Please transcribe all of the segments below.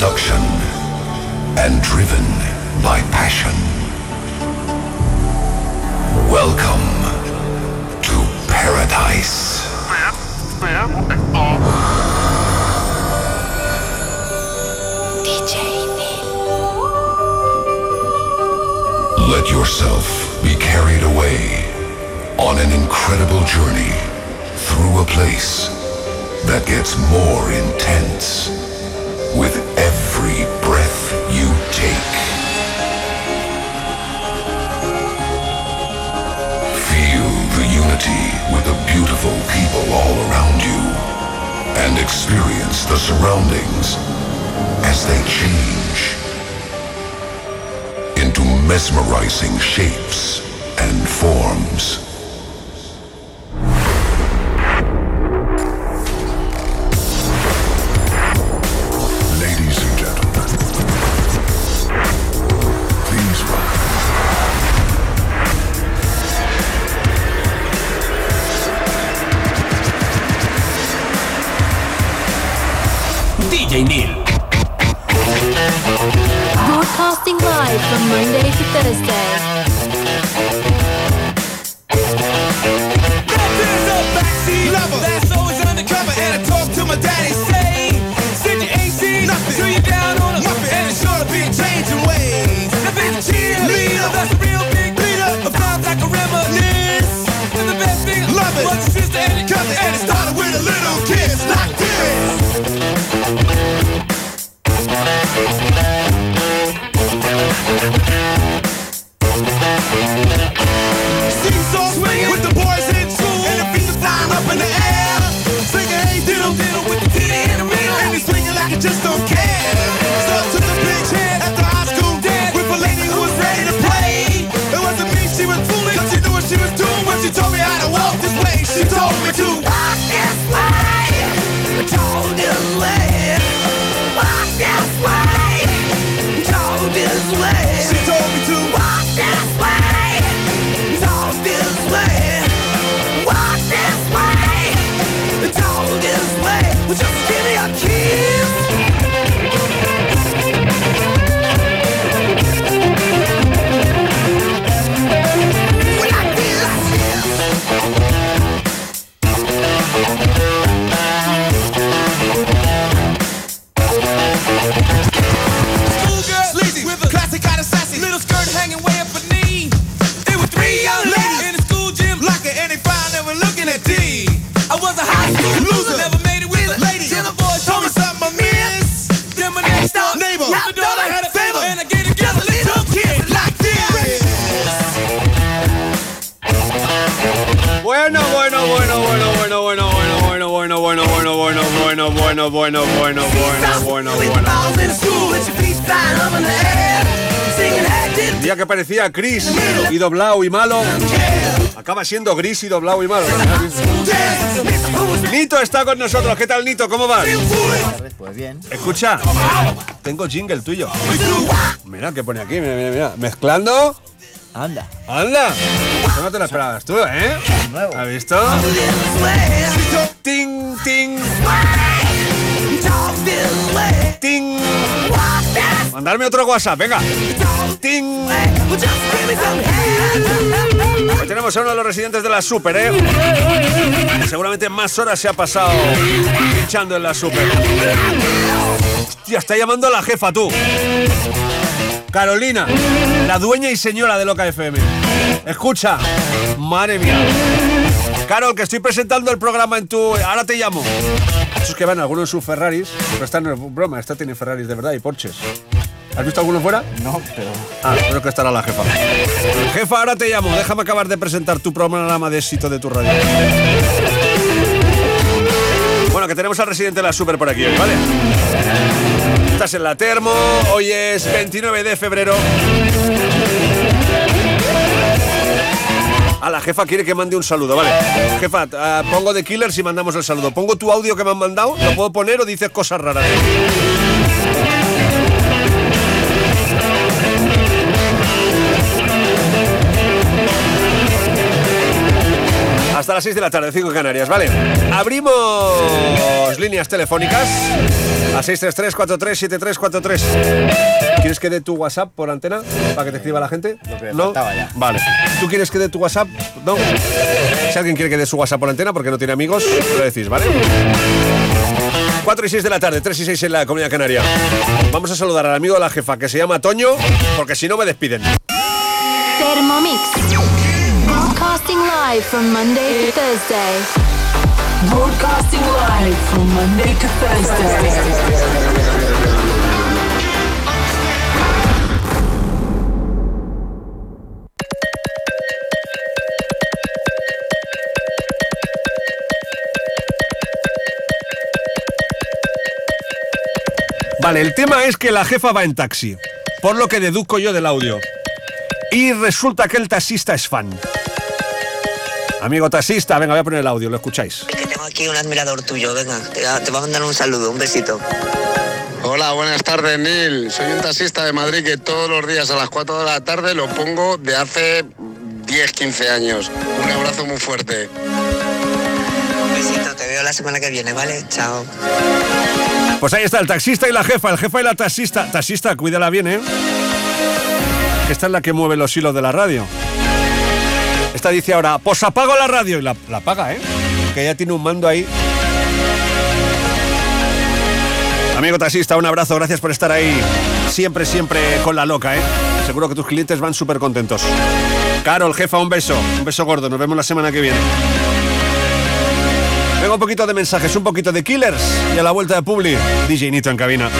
Production. bueno, bueno, bueno, bueno, bueno, bueno, bueno, bueno. Día que parecía gris y doblado y malo, acaba siendo gris y doblado y malo. Nito está con nosotros. ¿Qué tal, Nito? ¿Cómo vas? Pues bien. Escucha, tengo jingle tuyo. Mira que pone aquí, mira, mira, mira. Mezclando Anda. Anda. No te lo esperabas tú, ¿eh? Nuevo. ¿Has visto? Ting, ting. Ting. Mandarme otro WhatsApp, venga. Ting. Ahí tenemos a uno de los residentes de la Super, ¿eh? Seguramente más horas se ha pasado pinchando en la Super. Hostia, está llamando a la jefa, tú. Carolina, la dueña y señora de Loca FM. Escucha, madre mía. Carol, que estoy presentando el programa en tu. Ahora te llamo. Esos que van algunos en sus Ferraris, pero esta no es broma, esta tiene Ferraris de verdad y Porsches. ¿Has visto alguno fuera? No, pero. Ah, creo que estará la jefa. Jefa, ahora te llamo. Déjame acabar de presentar tu programa de éxito de tu radio. Bueno, que tenemos al residente de la Super por aquí hoy, ¿vale? Estás en la Termo, hoy es 29 de febrero. A la jefa quiere que mande un saludo, ¿vale? Jefa, ah, pongo de Killers y mandamos el saludo. ¿Pongo tu audio que me han mandado? ¿Lo puedo poner o dices cosas raras? Hasta las 6 de la tarde, 5 Canarias, ¿vale? Abrimos líneas telefónicas a 633-437343. ¿Quieres que dé tu WhatsApp por antena para que te escriba la gente? Lo que me ¿No? faltaba ya. Vale. ¿Tú quieres que dé tu WhatsApp? No. Si alguien quiere que dé su WhatsApp por antena porque no tiene amigos, lo decís, ¿vale? 4 y 6 de la tarde, 3 y 6 en la Comunidad Canaria. Vamos a saludar al amigo de la jefa que se llama Toño, porque si no me despiden. Thermomix. Broadcasting live from Monday to Thursday. Broadcasting live from Monday to Thursday. Vale, el tema es que la jefa va en taxi, por lo que deduzco yo del audio. Y resulta que el taxista es fan. Amigo taxista, venga, voy a poner el audio, lo escucháis. Que tengo aquí un admirador tuyo, venga, te, te voy a mandar un saludo, un besito. Hola, buenas tardes, Neil. Soy un taxista de Madrid que todos los días a las 4 de la tarde lo pongo de hace 10, 15 años. Un abrazo muy fuerte. Un besito, te veo la semana que viene, ¿vale? Chao. Pues ahí está el taxista y la jefa, el jefa y la taxista. Taxista, cuídala bien, ¿eh? Esta es la que mueve los hilos de la radio. Esta dice ahora, pues apago la radio y la, la apaga, ¿eh? Que ya tiene un mando ahí. Amigo taxista, un abrazo, gracias por estar ahí. Siempre, siempre con la loca, ¿eh? Seguro que tus clientes van súper contentos. Carol, jefa, un beso. Un beso gordo, nos vemos la semana que viene. Venga, un poquito de mensajes, un poquito de killers y a la vuelta de Publi, DJ Nito en cabina.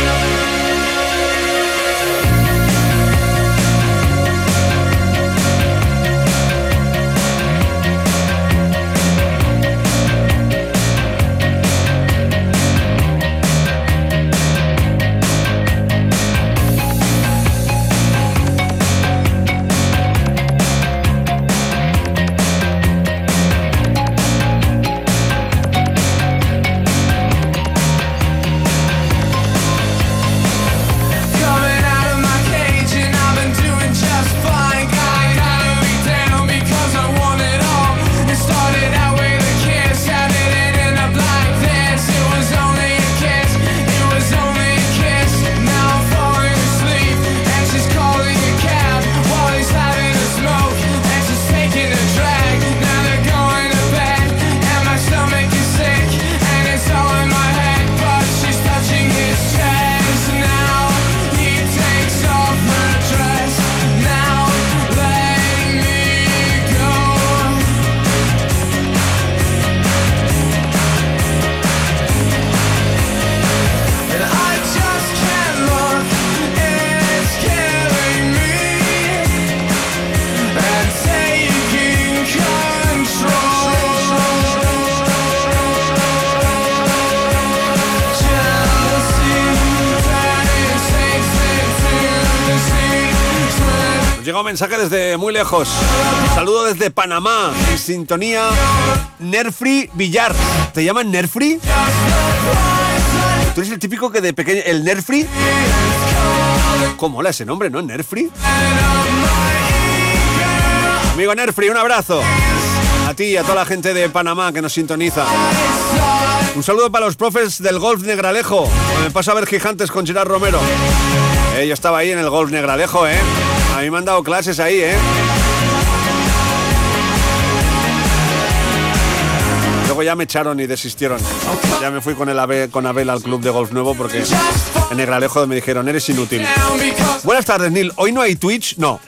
Desde muy lejos. Saludo desde Panamá, en sintonía Nerfree Villar. ¿Te llaman Nerfree? ¿Tú eres el típico que de pequeño... ¿El Nerfree? ¿Cómo mola ese nombre, no? ¿Nerfree? Amigo Nerfree, un abrazo. A ti y a toda la gente de Panamá que nos sintoniza. Un saludo para los profes del Golf Negralejo. Me paso a ver gigantes con Gerard Romero. Eh, yo estaba ahí en el Golf Negralejo, ¿eh? A mí me han dado clases ahí, ¿eh? Luego ya me echaron y desistieron. Ya me fui con, el Abe- con Abel al club de golf nuevo porque en Negralejo me dijeron, eres inútil. Buenas tardes, Neil. ¿Hoy no hay Twitch? No.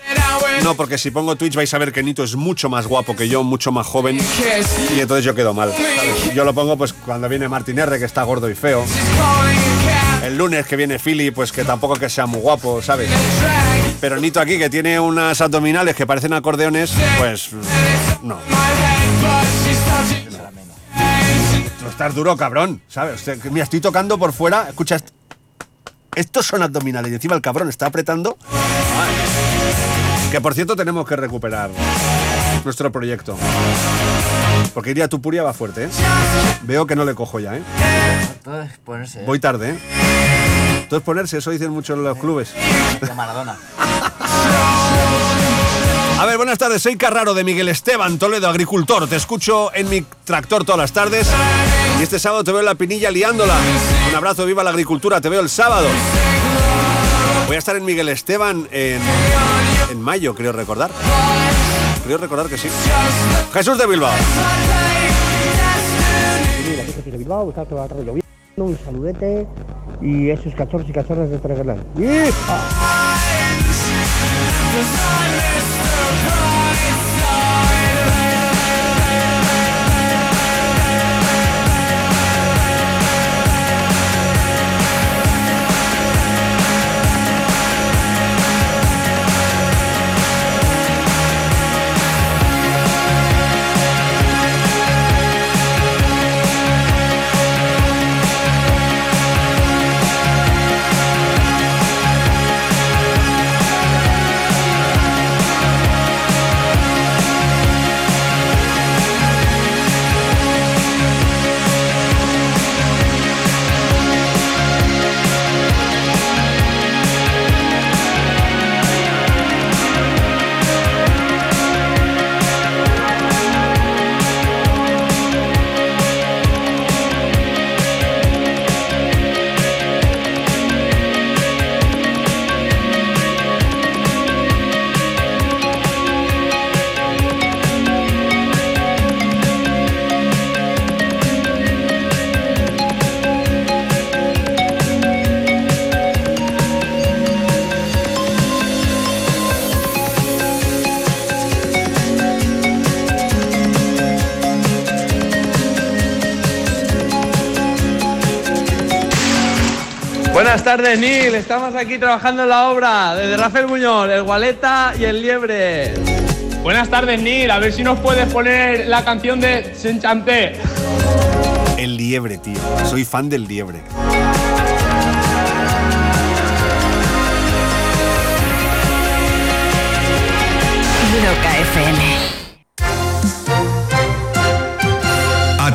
No, porque si pongo Twitch vais a ver que Nito es mucho más guapo que yo, mucho más joven. Y entonces yo quedo mal. Yo lo pongo pues cuando viene Martín R, que está gordo y feo. El lunes que viene Philly, pues que tampoco que sea muy guapo, ¿sabes? Pero Nito aquí, que tiene unas abdominales que parecen acordeones, pues no. No estás duro, cabrón, ¿sabes? Mira, estoy tocando por fuera, escucha, est- estos son abdominales y encima el cabrón está apretando. Que por cierto tenemos que recuperar nuestro proyecto. Porque iría Tupuria va fuerte, ¿eh? Veo que no le cojo ya, ¿eh? Todo es ponerse. ¿eh? Voy tarde, ¿eh? Entonces ponerse, eso dicen muchos los clubes. De Maradona. A ver, buenas tardes, soy Carraro de Miguel Esteban, Toledo, agricultor. Te escucho en mi tractor todas las tardes y este sábado te veo en la pinilla liándola. Un abrazo, viva la agricultura, te veo el sábado. Voy a estar en Miguel Esteban en, en mayo, creo recordar. Creo recordar que sí. Jesús de Bilbao. Mira, fíjate de Bilbao, está todo atrás lloviendo, un saludete y esos cachorros y cachorras de Treguelán. Buenas tardes, Neil. Estamos aquí trabajando en la obra desde Rafael Muñoz, el Gualeta y el Liebre. Buenas tardes, Neil. A ver si nos puedes poner la canción de Senchanté. El liebre, tío. Soy fan del liebre. Loca FM.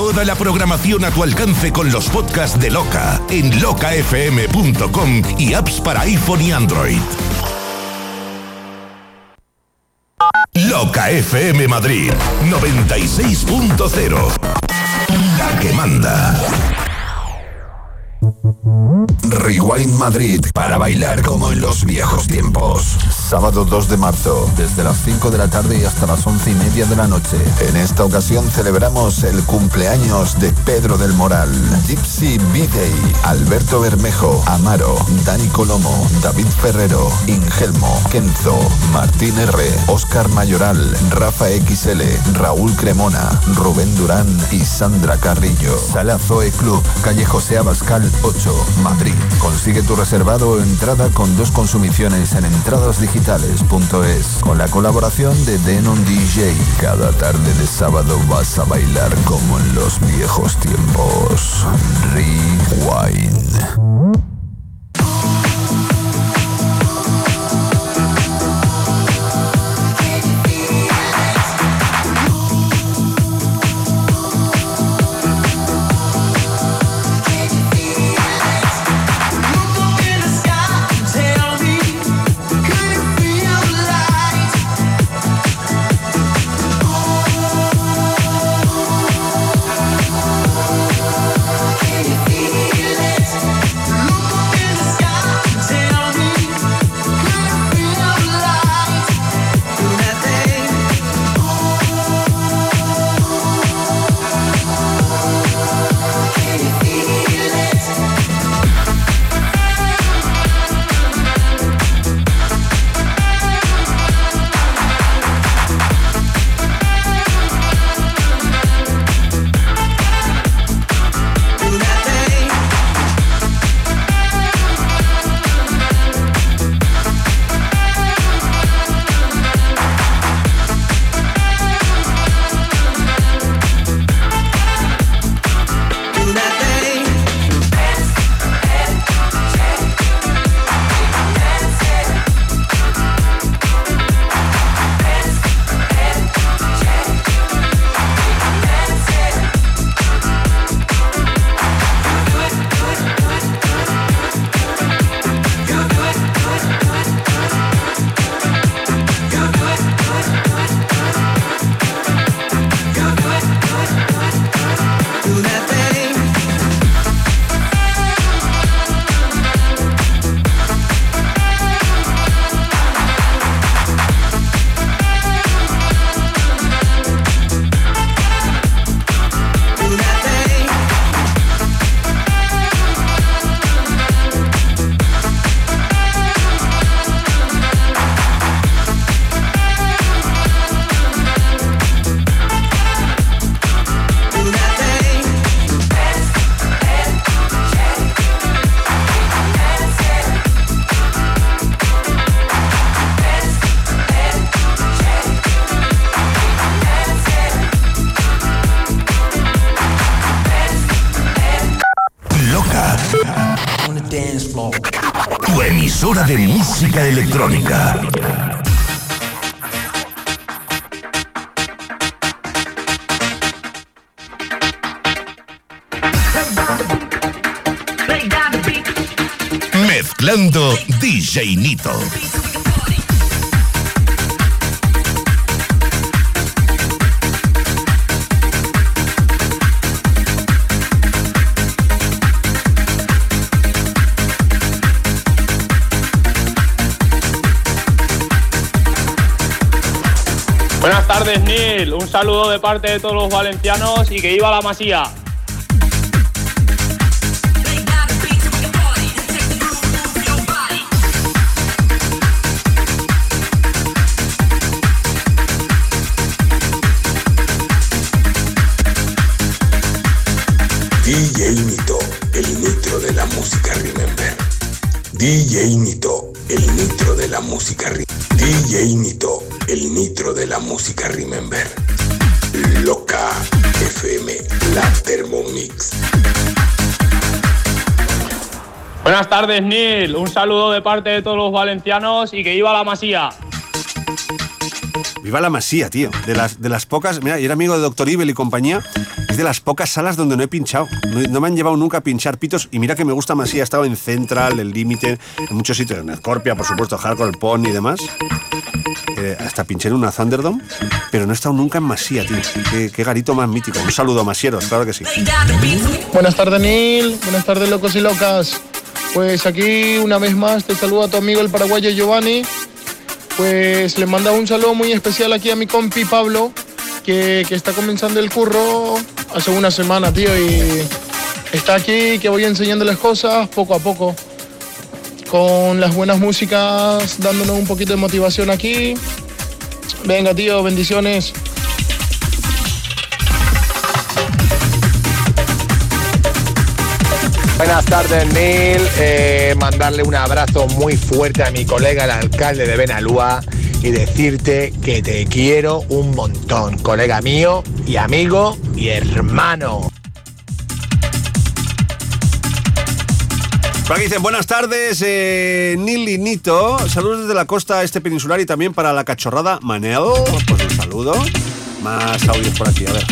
Toda la programación a tu alcance con los podcasts de Loca en locafm.com y apps para iPhone y Android. Loca FM Madrid 96.0. La que manda. Rewind Madrid para bailar como en los viejos tiempos. Sábado 2 de marzo, desde las 5 de la tarde y hasta las 11 y media de la noche. En esta ocasión celebramos el cumpleaños de Pedro del Moral, Gypsy B-Day, Alberto Bermejo, Amaro, Dani Colomo, David Ferrero, Ingelmo, Kenzo, Martín R, Oscar Mayoral, Rafa XL, Raúl Cremona, Rubén Durán y Sandra Carrillo. Sala Zoe Club, calle José Abascal 8, Madrid. Consigue tu reservado o entrada con dos consumiciones en Con la colaboración de Denon DJ. Cada tarde de sábado vas a bailar como en los viejos tiempos. Rewind. Electrónica. Mezclando DJ Nito. Saludo de parte de todos los valencianos y que iba la masía. DJ Nito, el nitro de la música Remember. DJ Nito, el nitro de la música Remember. DJ Nito, el nitro de la música Remember. Loca FM, la Thermomix. Buenas tardes, Nil. Un saludo de parte de todos los valencianos y que iba la masía. Viva la Masía, tío. De las, de las pocas. Mira, yo era amigo de Doctor Ibel y compañía. De las pocas salas donde no he pinchado. No, me han llevado nunca a pinchar pitos. Y mira que me gusta Masía. He estado en Central, El Límite, en muchos sitios. En Scorpia, por supuesto, Hardcore, Pony y demás. Eh, hasta pinché en una Thunderdome. Pero no he estado nunca en Masía, tío. Qué, garito más mítico. Un saludo a Masieros, claro que sí. Buenas tardes, Neil. Buenas tardes, locos y locas. Pues aquí, una vez más, te saluda tu amigo el paraguayo Giovanni. Pues le manda un saludo muy especial aquí a mi compi Pablo, que, que está comenzando el curro hace una semana, tío, y está aquí, que voy enseñándoles cosas poco a poco. Con las buenas músicas, dándonos un poquito de motivación aquí. Venga, tío, bendiciones. Buenas tardes, Neil. Eh, mandarle un abrazo muy fuerte a mi colega, el alcalde de Benalúa, y decirte que te quiero un montón, colega mío y amigo y hermano. Por aquí dicen, buenas tardes, eh, Nil y Nito. Saludos desde la costa este peninsular y también para la cachorrada Manel. Pues un saludo. Más audios por aquí, a ver.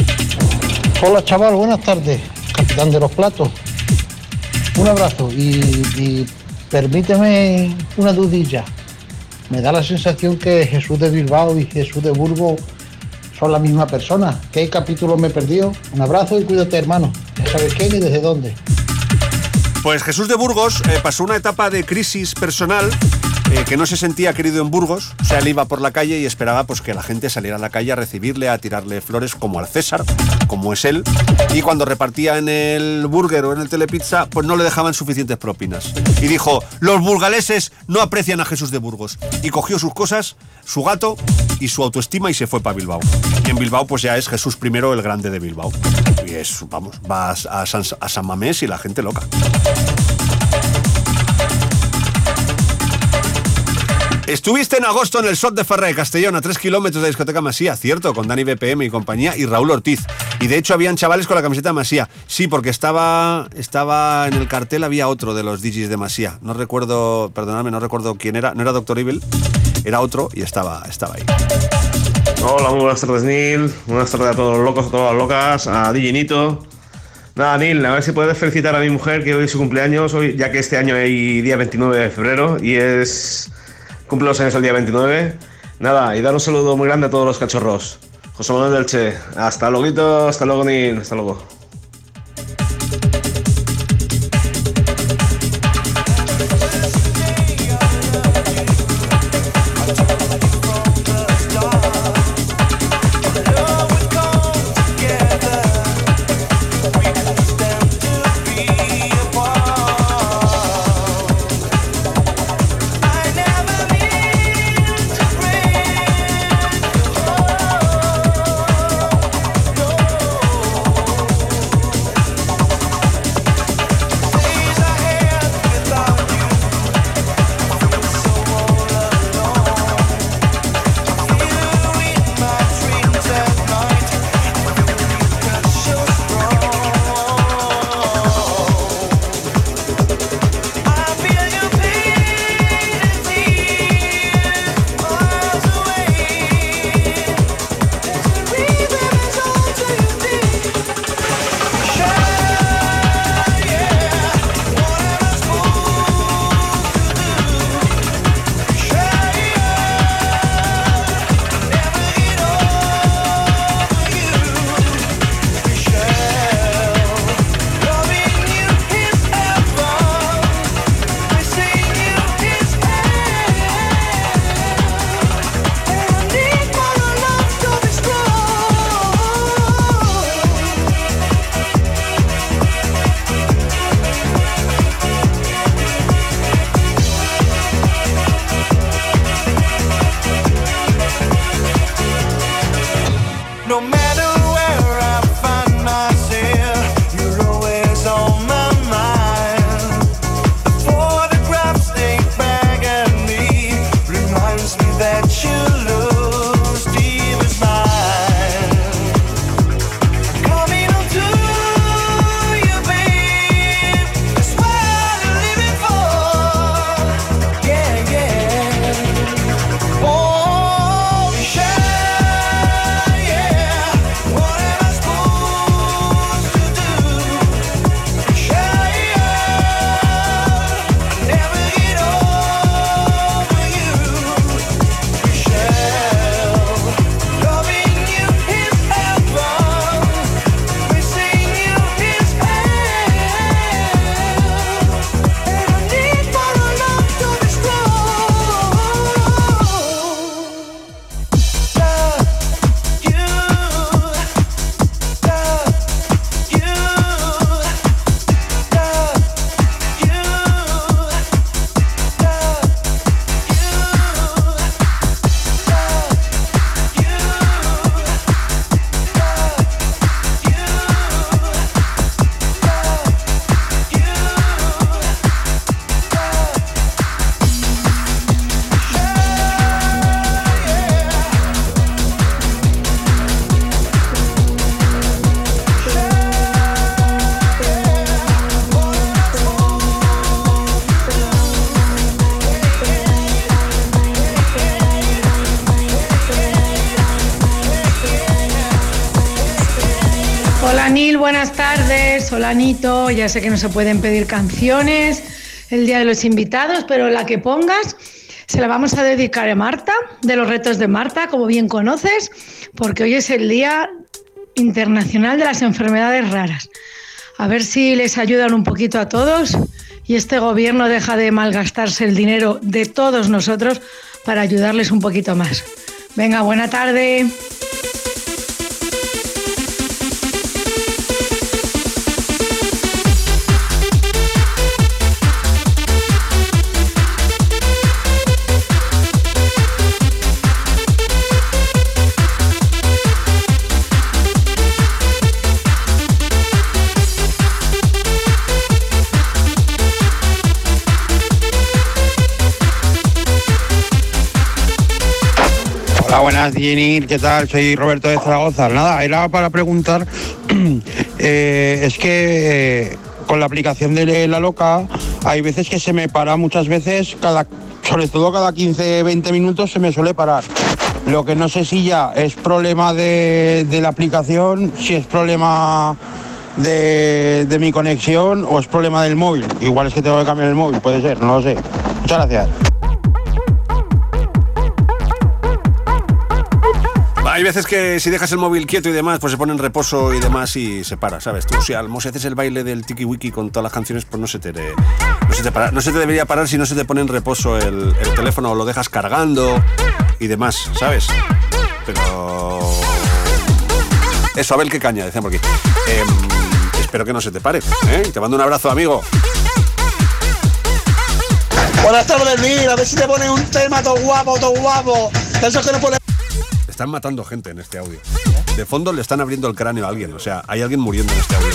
Hola chaval, buenas tardes, capitán de los platos. Un abrazo y, y permíteme una dudilla. Me da la sensación que Jesús de Bilbao y Jesús de Burgos son la misma persona. ¿Qué capítulo me he perdido? Un abrazo y cuídate hermano. Ya sabes quién y desde dónde. Pues Jesús de Burgos eh, pasó una etapa de crisis personal eh, que no se sentía querido en Burgos. O sea, él iba por la calle y esperaba pues, que la gente saliera a la calle a recibirle, a tirarle flores como al César, como es él. Y cuando repartía en el burger o en el telepizza, pues no le dejaban suficientes propinas. Y dijo, los burgaleses no aprecian a Jesús de Burgos. Y cogió sus cosas, su gato y su autoestima y se fue para Bilbao. Y en Bilbao pues ya es Jesús primero el grande de Bilbao. Y es, vamos, vas a San, a San Mamés y la gente loca. Estuviste en agosto en el SOT de Ferrer Castellón, a 3 kilómetros de discoteca Masía, cierto, con Dani BPM y compañía y Raúl Ortiz. Y de hecho habían chavales con la camiseta de Masía. Sí, porque estaba, estaba en el cartel, había otro de los DJs de Masía. No recuerdo, perdonadme, no recuerdo quién era, no era Doctor Evil, era otro y estaba, estaba ahí. Hola, muy buenas tardes, Neil. Buenas tardes a todos los locos, a todas las locas, a Diginito. Nada, Neil, a ver si puedes felicitar a mi mujer que hoy es su cumpleaños, hoy, ya que este año hay día 29 de febrero y es. Cumple los años el día 29. Nada, y dar un saludo muy grande a todos los cachorros. José Manuel del Che. Hasta luego, hasta luego, Neil. Hasta luego. Ya sé que no se pueden pedir canciones el día de los invitados, pero la que pongas se la vamos a dedicar a Marta, de los retos de Marta, como bien conoces, porque hoy es el Día Internacional de las Enfermedades Raras. A ver si les ayudan un poquito a todos y este gobierno deja de malgastarse el dinero de todos nosotros para ayudarles un poquito más. Venga, buena tarde. Buenas, Jenny, ¿qué tal? Soy Roberto de Zaragoza. Nada, era para preguntar, eh, es que eh, con la aplicación de la loca hay veces que se me para muchas veces, cada, sobre todo cada 15, 20 minutos se me suele parar. Lo que no sé si ya es problema de, la aplicación, si es problema de mi conexión o es problema del móvil. Igual es que tengo que cambiar el móvil, puede ser, no lo sé. Muchas gracias. Hay veces que si dejas el móvil quieto y demás, pues se pone en reposo y demás y se para, ¿sabes? Tú, si al si haces el baile del tiki wiki con todas las canciones, pues no se te, no se te, para- no se te debería parar si no se te pone en reposo el, el teléfono o lo dejas cargando y demás, ¿sabes? Pero. Eso, a ver qué caña, decían por aquí. Em, espero que no se te pare, ¿eh? Te mando un abrazo, amigo. Buenas tardes, Nil. A ver si te pones un tema todo guapo, todo guapo. De esos que no pone. Están matando gente en este audio. De fondo le están abriendo el cráneo a alguien, o sea, hay alguien muriendo en este audio.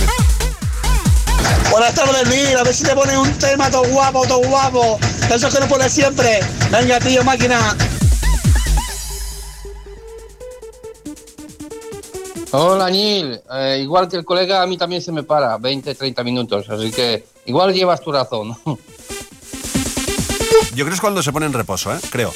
Buenas tardes, Nil. A ver si te pones un tema todo guapo, todo guapo. De esos que no pone siempre. Venga, tío, máquina. Hola, Nil. Eh, igual que el colega, a mí también se me para 20, 30 minutos. Así que igual llevas tu razón. Yo creo que es cuando se pone en reposo, ¿eh? Creo.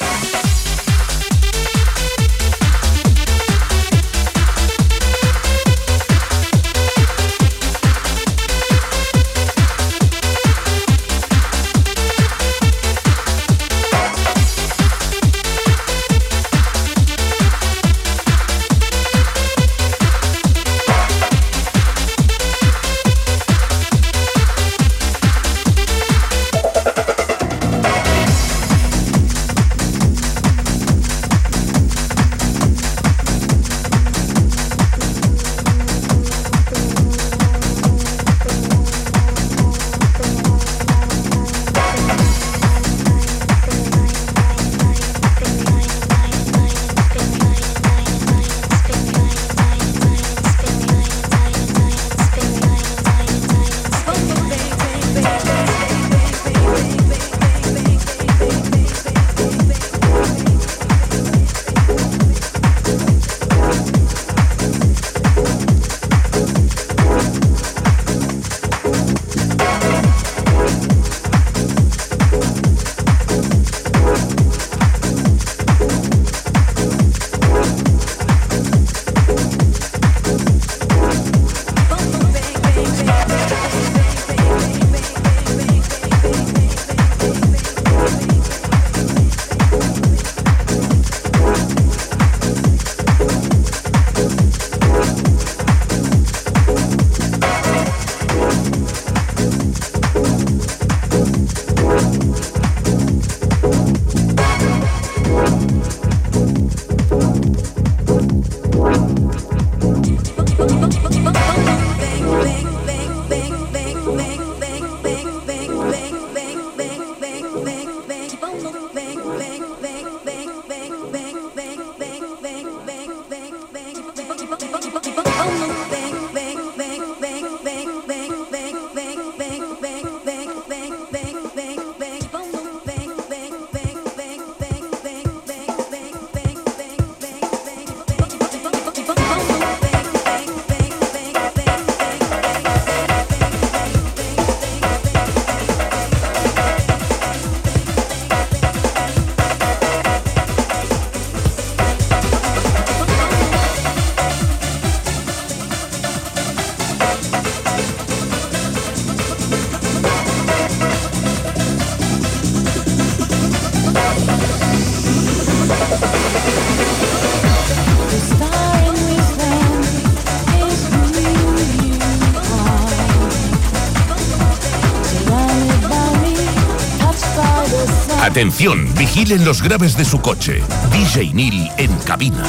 Atención, vigilen los graves de su coche. DJ Neil en cabina.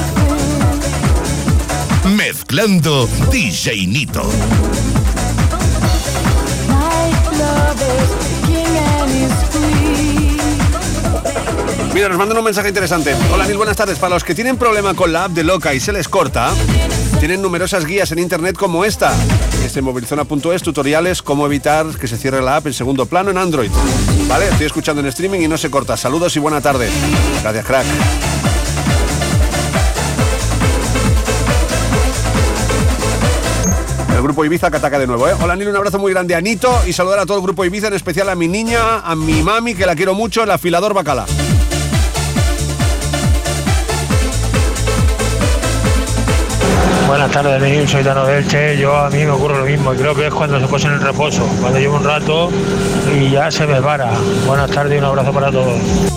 Mezclando DJ Nito. Mira, nos mandan un mensaje interesante. Hola, Nil, buenas tardes. Para los que tienen problema con la app de Loca y se les corta, tienen numerosas guías en internet como esta. Este en movilzona.es, tutoriales, cómo evitar que se cierre la app en segundo plano en Android. ¿Vale? Estoy escuchando en streaming y no se corta. Saludos y buena tarde. Gracias, crack. El grupo Ibiza que ataca de nuevo, ¿eh? Hola, Nil, un abrazo muy grande a Nito y saludar a todo el grupo Ibiza, en especial a mi niña, a mi mami, que la quiero mucho, el afilador bacala. Buenas tardes. Soy Dano Delche. Yo a mí me ocurre lo mismo creo que es cuando se pone en el reposo, cuando llevo un rato y ya se me para. Buenas tardes y un abrazo para todos.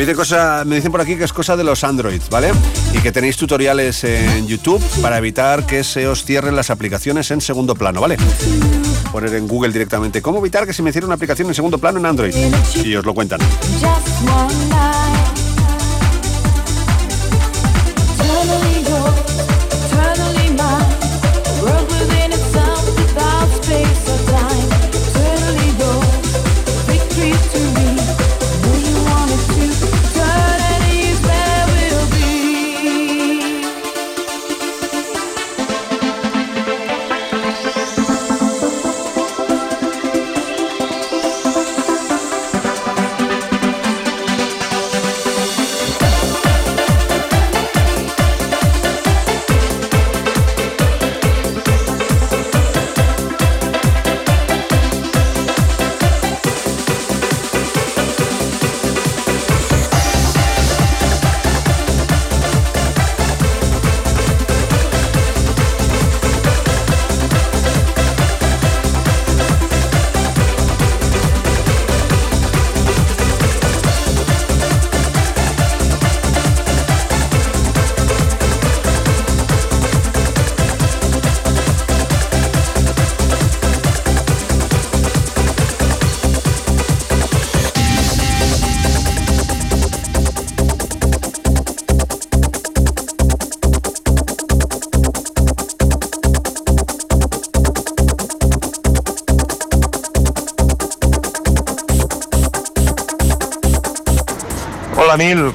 Me, dice cosa, me dicen por aquí que es cosa de los Androids, ¿vale? Y que tenéis tutoriales en YouTube para evitar que se os cierren las aplicaciones en segundo plano, ¿vale? Poner en Google directamente cómo evitar que se me cierre una aplicación en segundo plano en Android. Y os lo cuentan.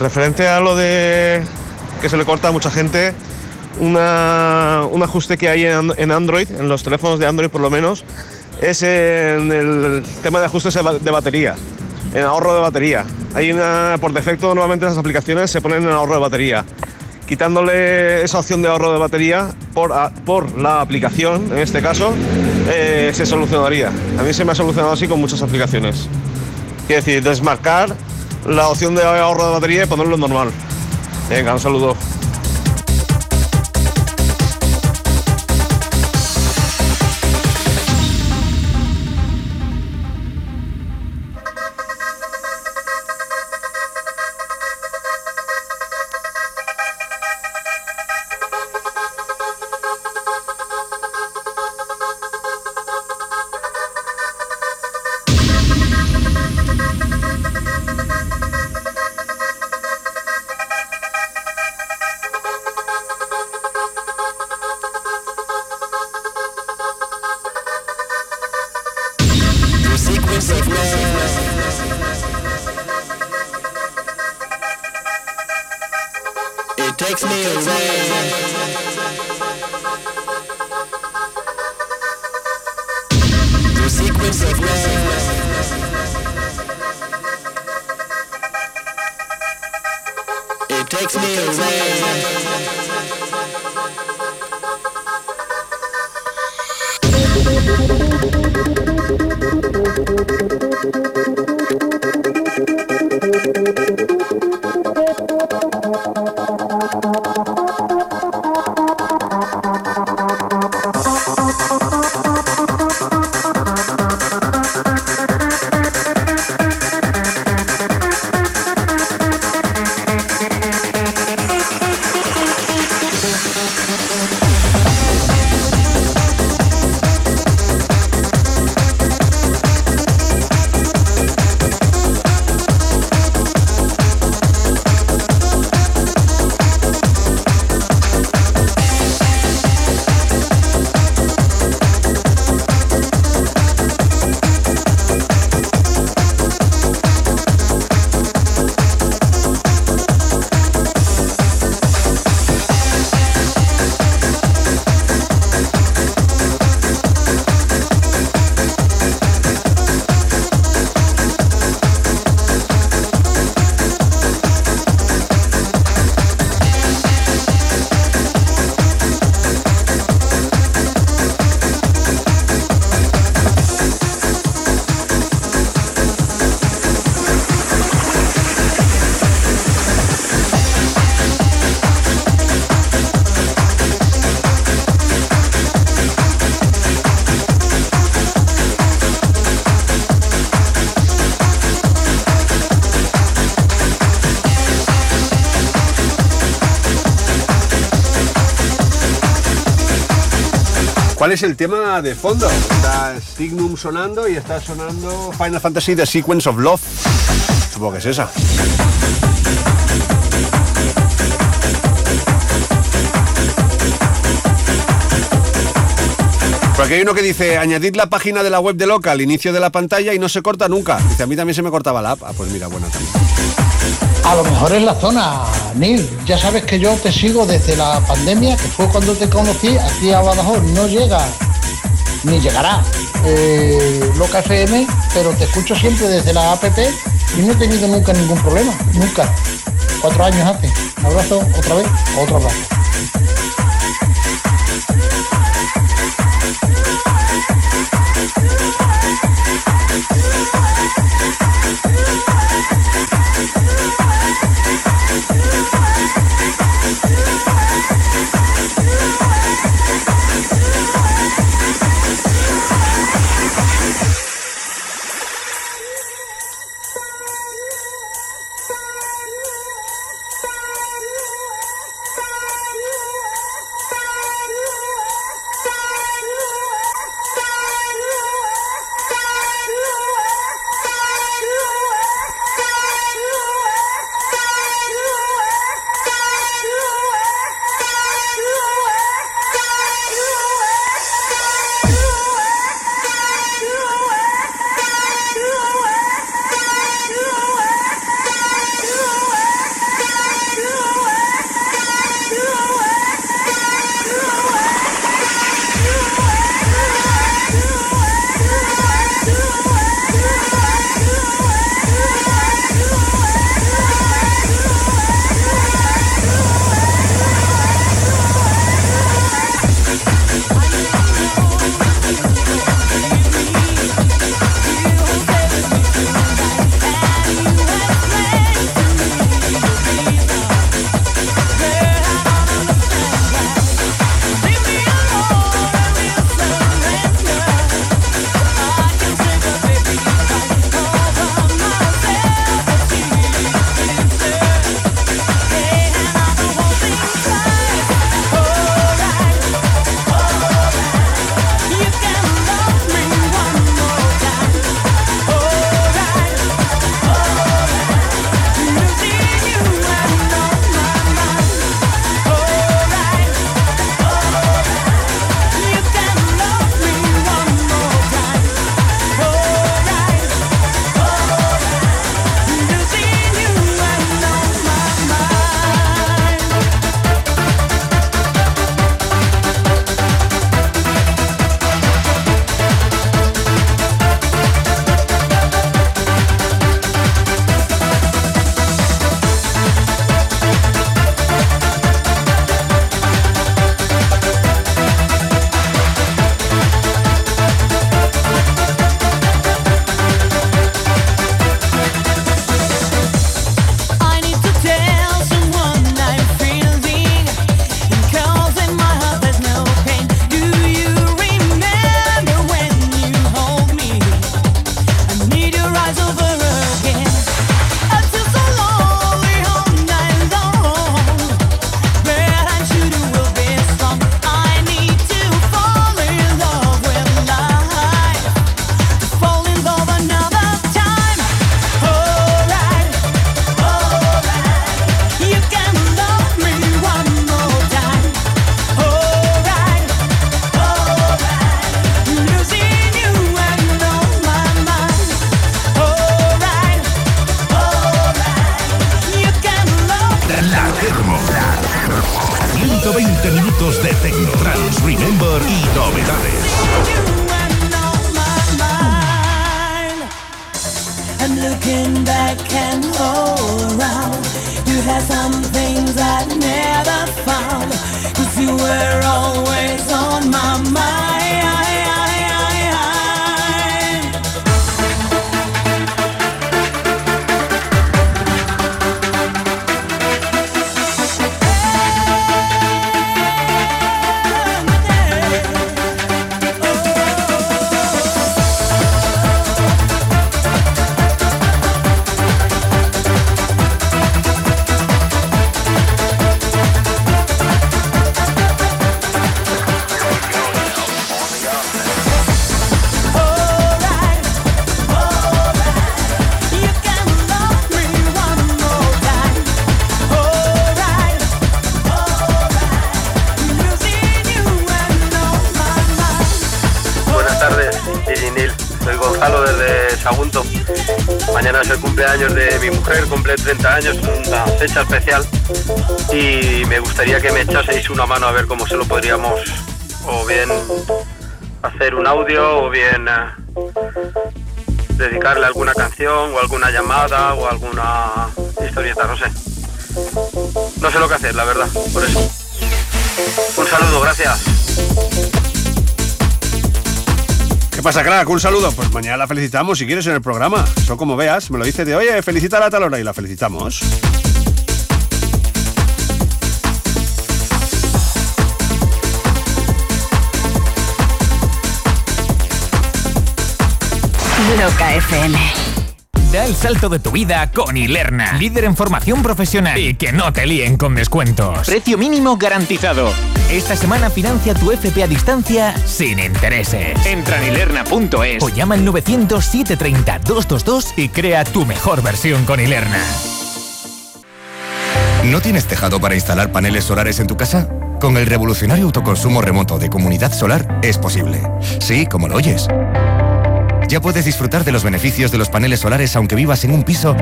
Referente a lo de que se le corta a mucha gente, una- un ajuste que hay en, en Android, en los teléfonos de Android por lo menos, es en el tema de ajustes de ba- de batería, en ahorro de batería. Hay una, por defecto normalmente esas aplicaciones se ponen en ahorro de batería. Quitándole esa opción de ahorro de batería por, a- por la aplicación, en este caso, eh, se solucionaría. A mí se me ha solucionado así con muchas aplicaciones. Quiero decir, desmarcar la opción de ahorro de batería y ponerlo en normal. Venga, un saludo. ¿Cuál es el tema de fondo? Está Stignum sonando y está sonando Final Fantasy The Sequence of Love. Supongo que es esa. Porque hay uno que dice, añadid la página de la web de Loca al inicio de la pantalla y no se corta nunca. Dice, a mí también se me cortaba la app. Ah, pues mira, bueno, también. A lo mejor es la zona, Neil. Ya sabes que yo te sigo desde la pandemia, que fue cuando te conocí aquí a Badajoz. No llega, ni llegará eh, Loca FM, pero te escucho siempre desde la app y no he tenido nunca ningún problema. Nunca. Cuatro años hace. Un abrazo, otra vez, otro abrazo. I'm looking back and all around. You had some things I never found. Cause you were always on my mind. Cumpleaños de mi mujer, cumple 30 años, una fecha especial. Y me gustaría que me echaseis una mano a ver cómo se lo podríamos o bien hacer un audio o bien eh, dedicarle alguna canción o alguna llamada o alguna historieta, no sé. No sé lo que hacer, la verdad, por eso. Un saludo, gracias. Pasa, crack? Un saludo. Pues mañana la felicitamos si quieres en el programa. Eso como veas, me lo dices de, oye, felicítala a tal hora y la felicitamos. FM. Da el salto de tu vida con Ilerna, líder en formación profesional y que no te líen con descuentos. Precio mínimo garantizado. Esta semana financia tu FP a distancia sin intereses. Entra en ilerna.es o llama al 900 730 222 y crea tu mejor versión con Ilerna. ¿No tienes tejado para instalar paneles solares en tu casa? Con el revolucionario autoconsumo remoto de Comunidad Solar es posible. Sí, como lo oyes. Ya puedes disfrutar de los beneficios de los paneles solares aunque vivas en un piso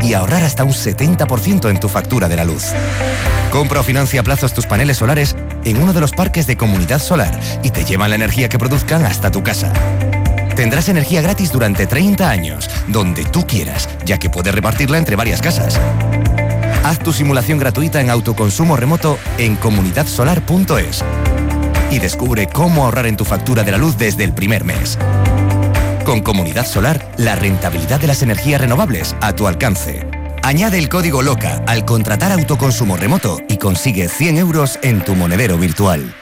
y ahorrar hasta un 70% en tu factura de la luz. Compra o financia a plazos tus paneles solares en uno de los parques de Comunidad Solar y te llevan la energía que produzcan hasta tu casa. Tendrás energía gratis durante 30 años, donde tú quieras, ya que puedes repartirla entre varias casas. Haz tu simulación gratuita en autoconsumo remoto en comunidadsolar.es y descubre cómo ahorrar en tu factura de la luz desde el primer mes. Con Comunidad Solar, la rentabilidad de las energías renovables a tu alcance. Añade el código LOCA al contratar autoconsumo remoto y consigue 100 euros en tu monedero virtual.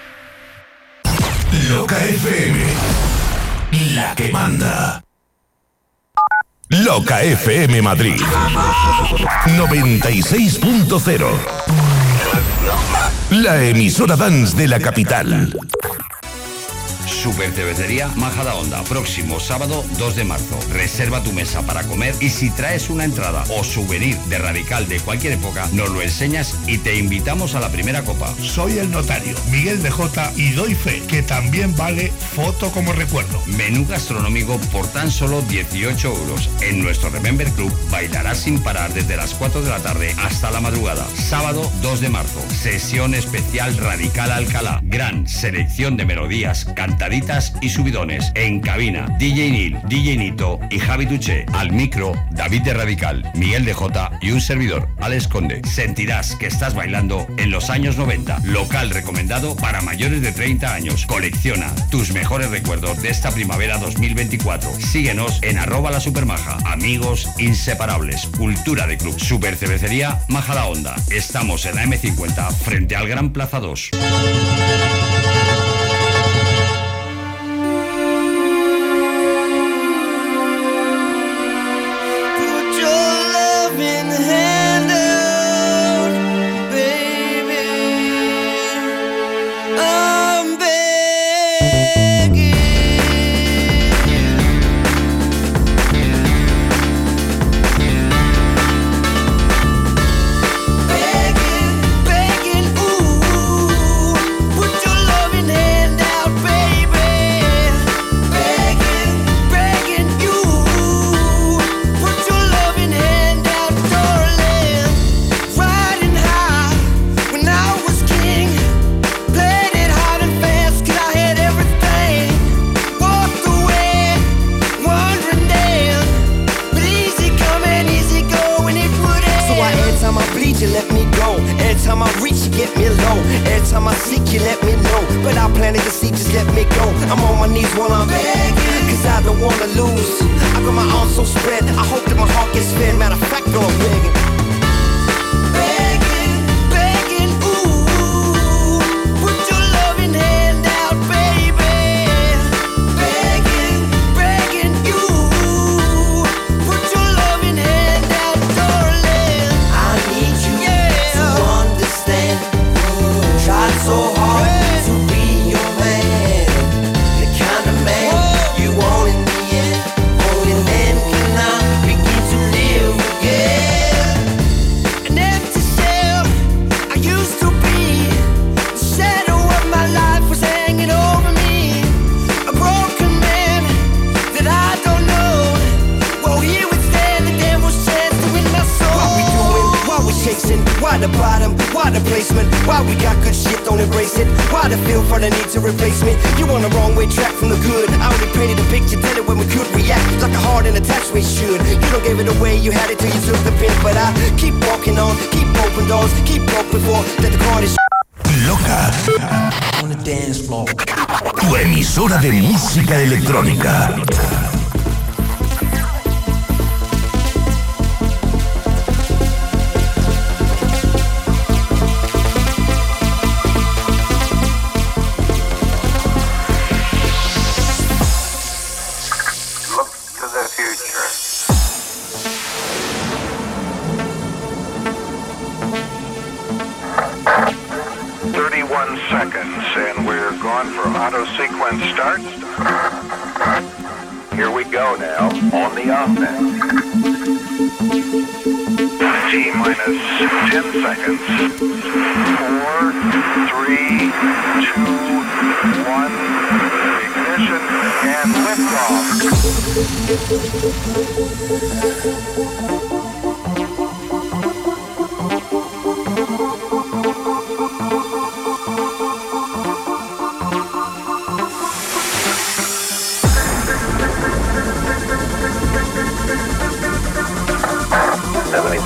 Loca FM. La que manda. Loca FM Madrid. 96.0. La emisora dance de la capital. Super Cervecería Majada Onda, próximo sábado 2 de marzo. Reserva tu mesa para comer y si traes una entrada o souvenir de radical de cualquier época, nos lo enseñas y te invitamos a la primera copa. Soy el notario, Miguel de J y doy fe que también vale foto como recuerdo. Menú gastronómico por tan solo 18 euros. En nuestro Remember Club bailarás sin parar desde las 4 de la tarde hasta la madrugada. Sábado 2 de marzo. Sesión especial Radical Alcalá. Gran selección de melodías, cantaditas y subidones. En cabina, DJ Nil, DJ Nito y Javi Tuche. Al micro, David de Radical, Miguel de J y un servidor, Alex Conde. Sentirás que estás bailando en los años 90. Local recomendado para mayores de 30 años. Colecciona tus mejores recuerdos de esta primavera 2024. Síguenos en arroba la supermaja. Amigos inseparables. Cultura de club. Super Cervecería Maja la Onda. Estamos en la M50 frente al Gran Plaza 2.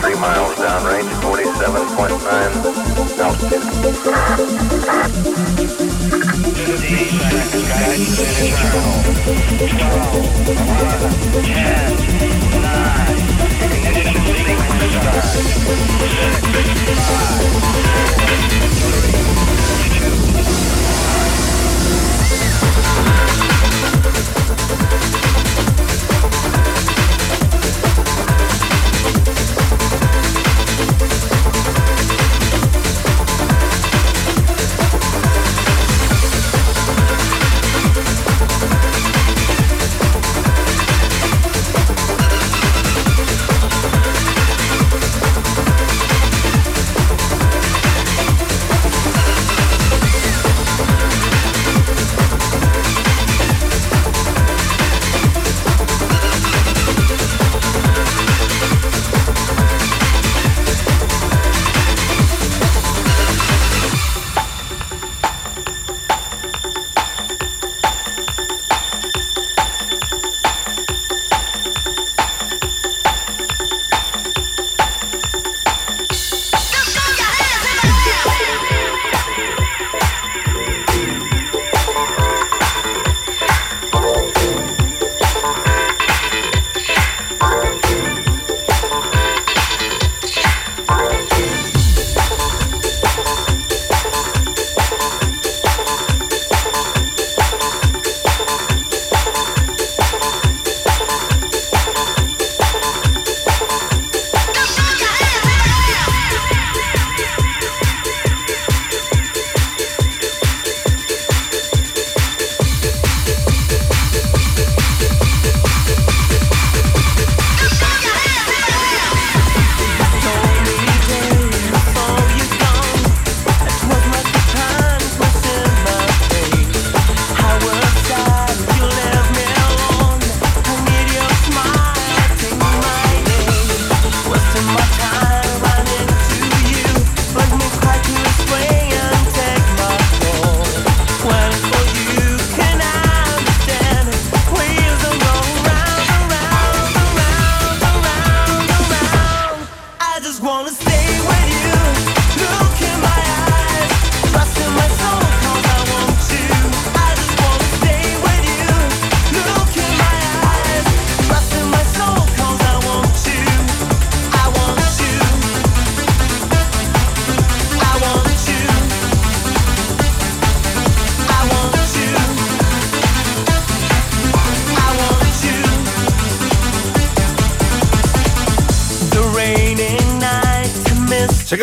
three miles downrange, 47.9 altitude. the east sequence start.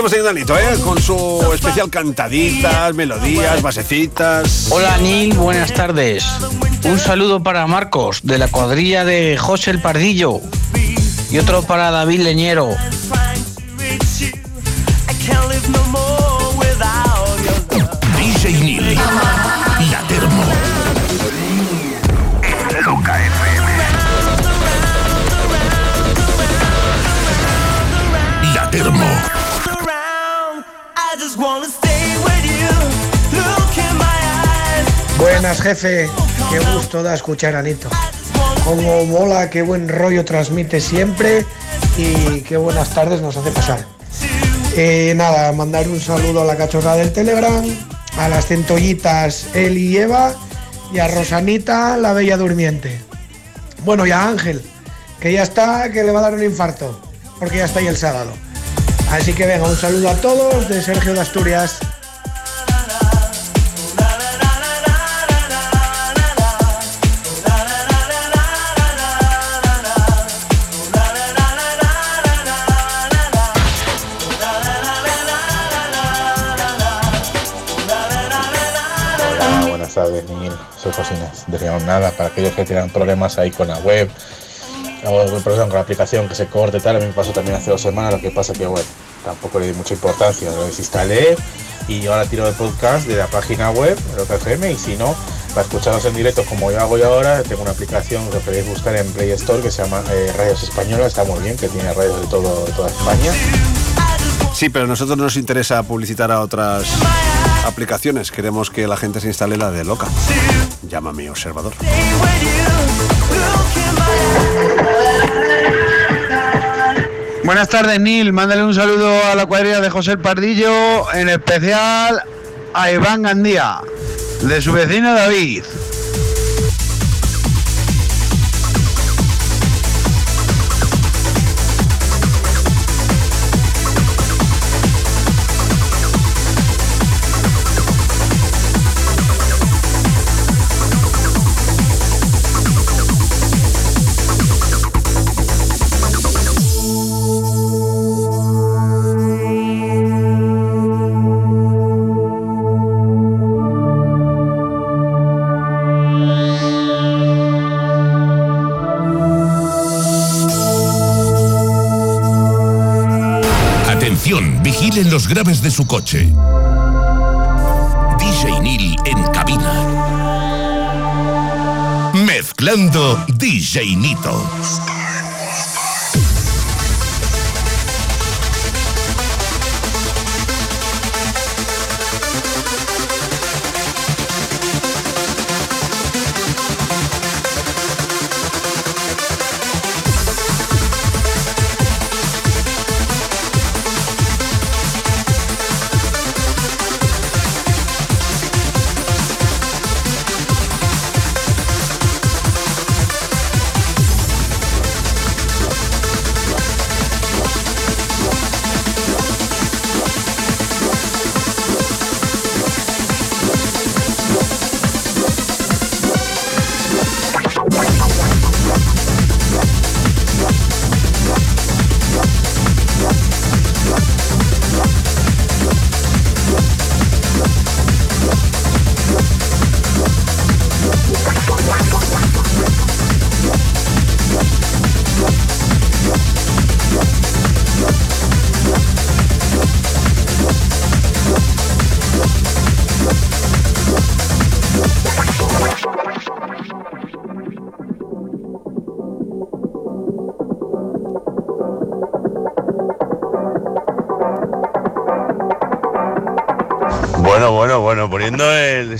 seguimos teniendo a Nito, ¿eh? Con su especial cantaditas, melodías, basecitas. Hola, Nil, buenas tardes. Un saludo para Marcos, de la cuadrilla de José el Pardillo. Y otro para David Leñero, jefe. Qué gusto da escuchar a Anito. Como mola, qué buen rollo transmite siempre y qué buenas tardes nos hace pasar. Eh, nada, mandar un saludo a la cachorra del Telegram, a las centollitas Eli y Eva y a Rosanita, la bella durmiente. Bueno, y a Ángel, que ya está, que le va a dar un infarto, porque ya está ahí el sábado. Así que venga, un saludo a todos de Sergio de Asturias. Josines. Decíamos nada para aquellos que tengan problemas ahí con la web o problema con la aplicación que se corte tal. A mí me pasó también hace dos semanas. Lo que pasa que, bueno, tampoco le di mucha importancia. Lo desinstalé y ahora tiro de podcast de la página web, de FM, y si no, para escucharlos en directo como yo hago yo ahora, tengo una aplicación que podéis buscar en Play Store que se llama eh, Radios Española. Está muy bien, que tiene radios de, todo, toda España. Sí, pero a nosotros nos interesa publicitar a otras aplicaciones. Queremos que la gente se instale la de loca. Llámame observador. Buenas tardes, Nil. Mándale un saludo a la cuadrilla de José Pardillo, en especial a Iván Gandía, de su vecino David. Vigilen los graves de su coche. DJ Neil en cabina. Mezclando DJ Nito.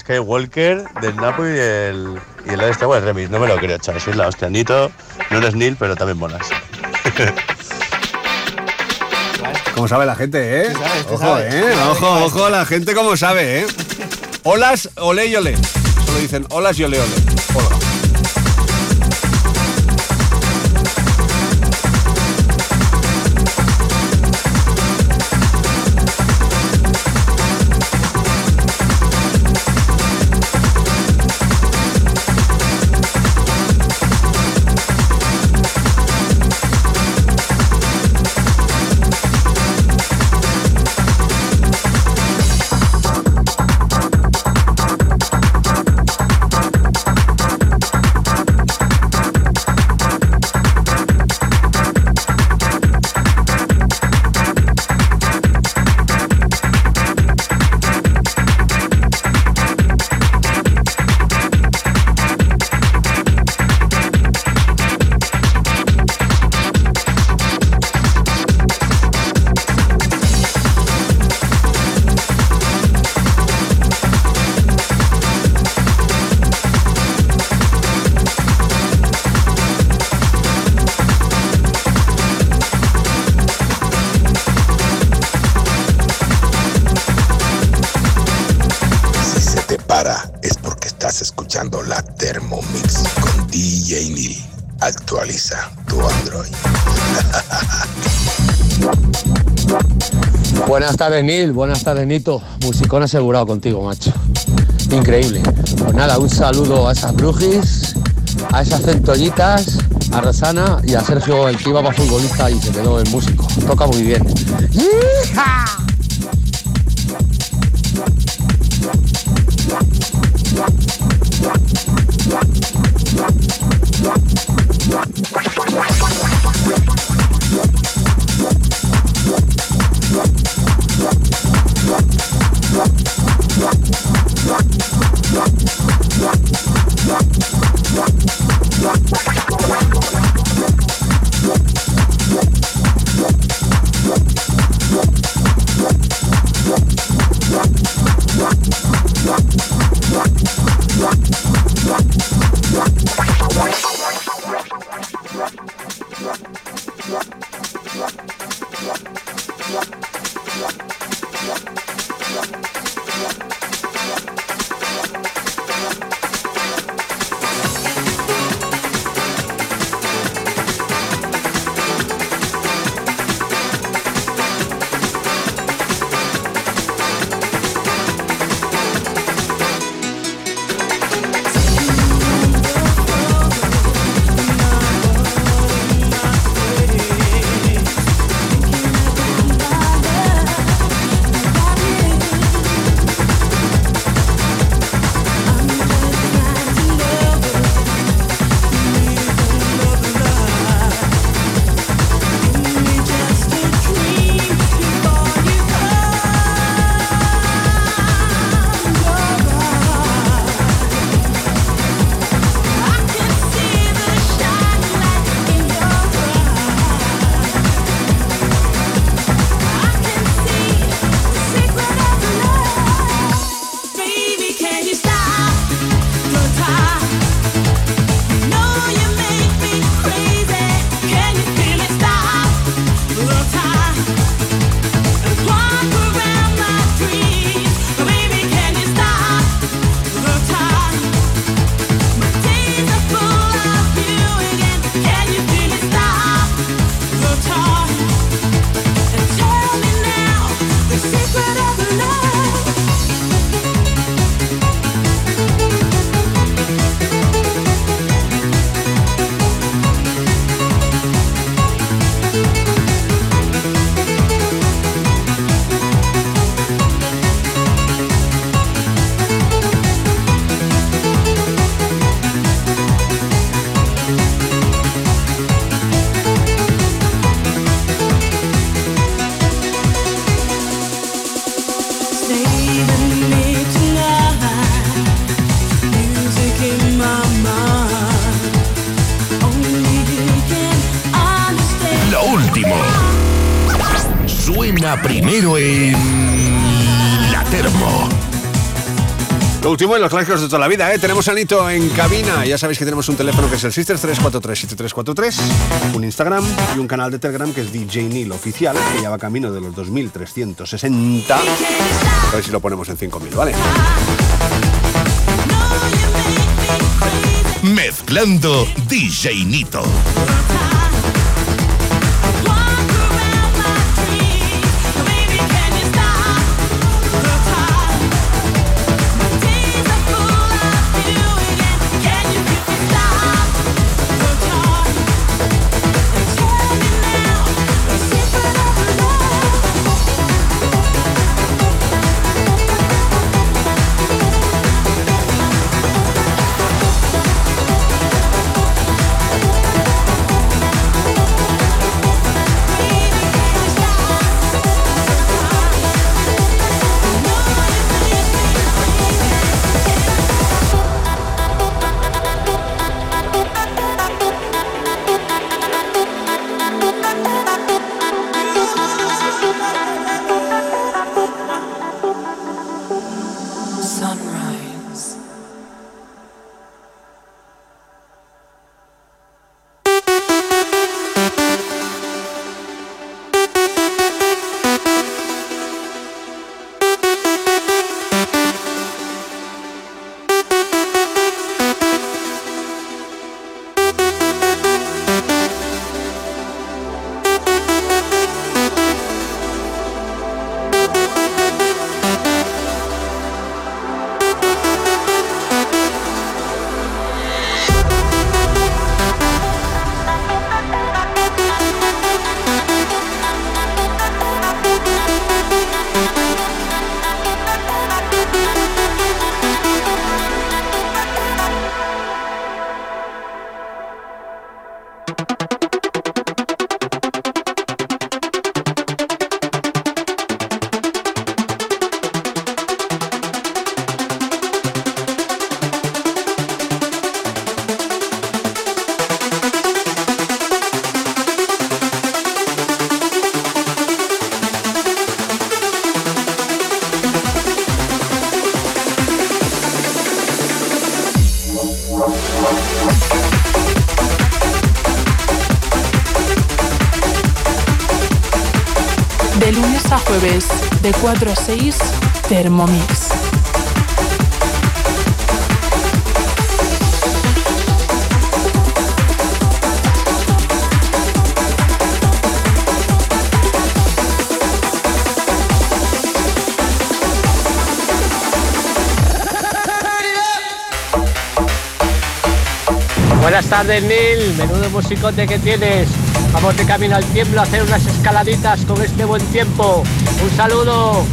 Skywalker del Napoli y el, y el este, bueno, remix, no me lo creo, chaval, soy la hostia, Nito, no eres Nil, pero también molas. Como sabe la gente, ¿eh? sabes, ojo, sabes. ¿eh? Sabes, Ojo, ojo, la gente como sabe, ¿eh? Olas, ole y ole. Solo dicen olas y ole ole. Tardes. Buenas tardes, Nito. Musicón asegurado contigo, macho. Increíble. Pues nada, un saludo a esas brujis, a esas centollitas, a Rosana y a Sergio, el que iba para futbolista y se quedó en músico. Toca muy bien. The último en los clásicos de toda la vida, ¿eh? Tenemos a Nito en cabina. Ya sabéis que tenemos un teléfono que es el Sisters 343-7343, un Instagram y un canal de Telegram que es DJ Neil Oficial, que ya va camino de los 2360. A ver si lo ponemos en 5000, ¿vale? Mezclando DJ Nito. De lunes a jueves, de 4 a 6, Thermomix. Buenas tardes, Neil. Menudo musicote que tienes. Vamos de camino al tiemblo a hacer unas escaladitas con este buen tiempo. Un saludo.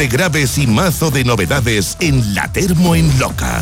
De graves y mazo de novedades en la Termo en Loca.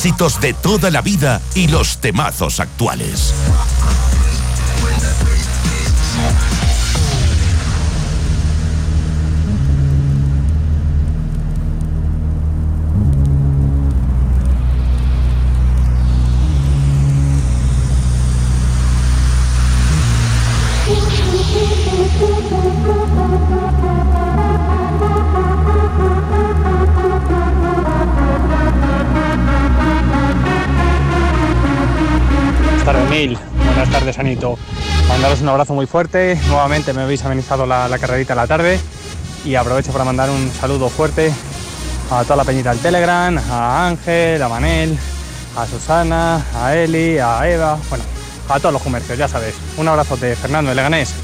Éxitos de toda la vida y los temazos actuales. Buenas tardes, Anito. Mandaros un abrazo muy fuerte. Nuevamente me habéis amenizado la, la carrerita a la tarde. Y aprovecho para mandar un saludo fuerte a toda la peñita del Telegram, a Ángel, a Manel, a Susana, a Eli, a Eva, bueno, a todos los comercios, ya sabéis. Un abrazo de Fernando de Leganés.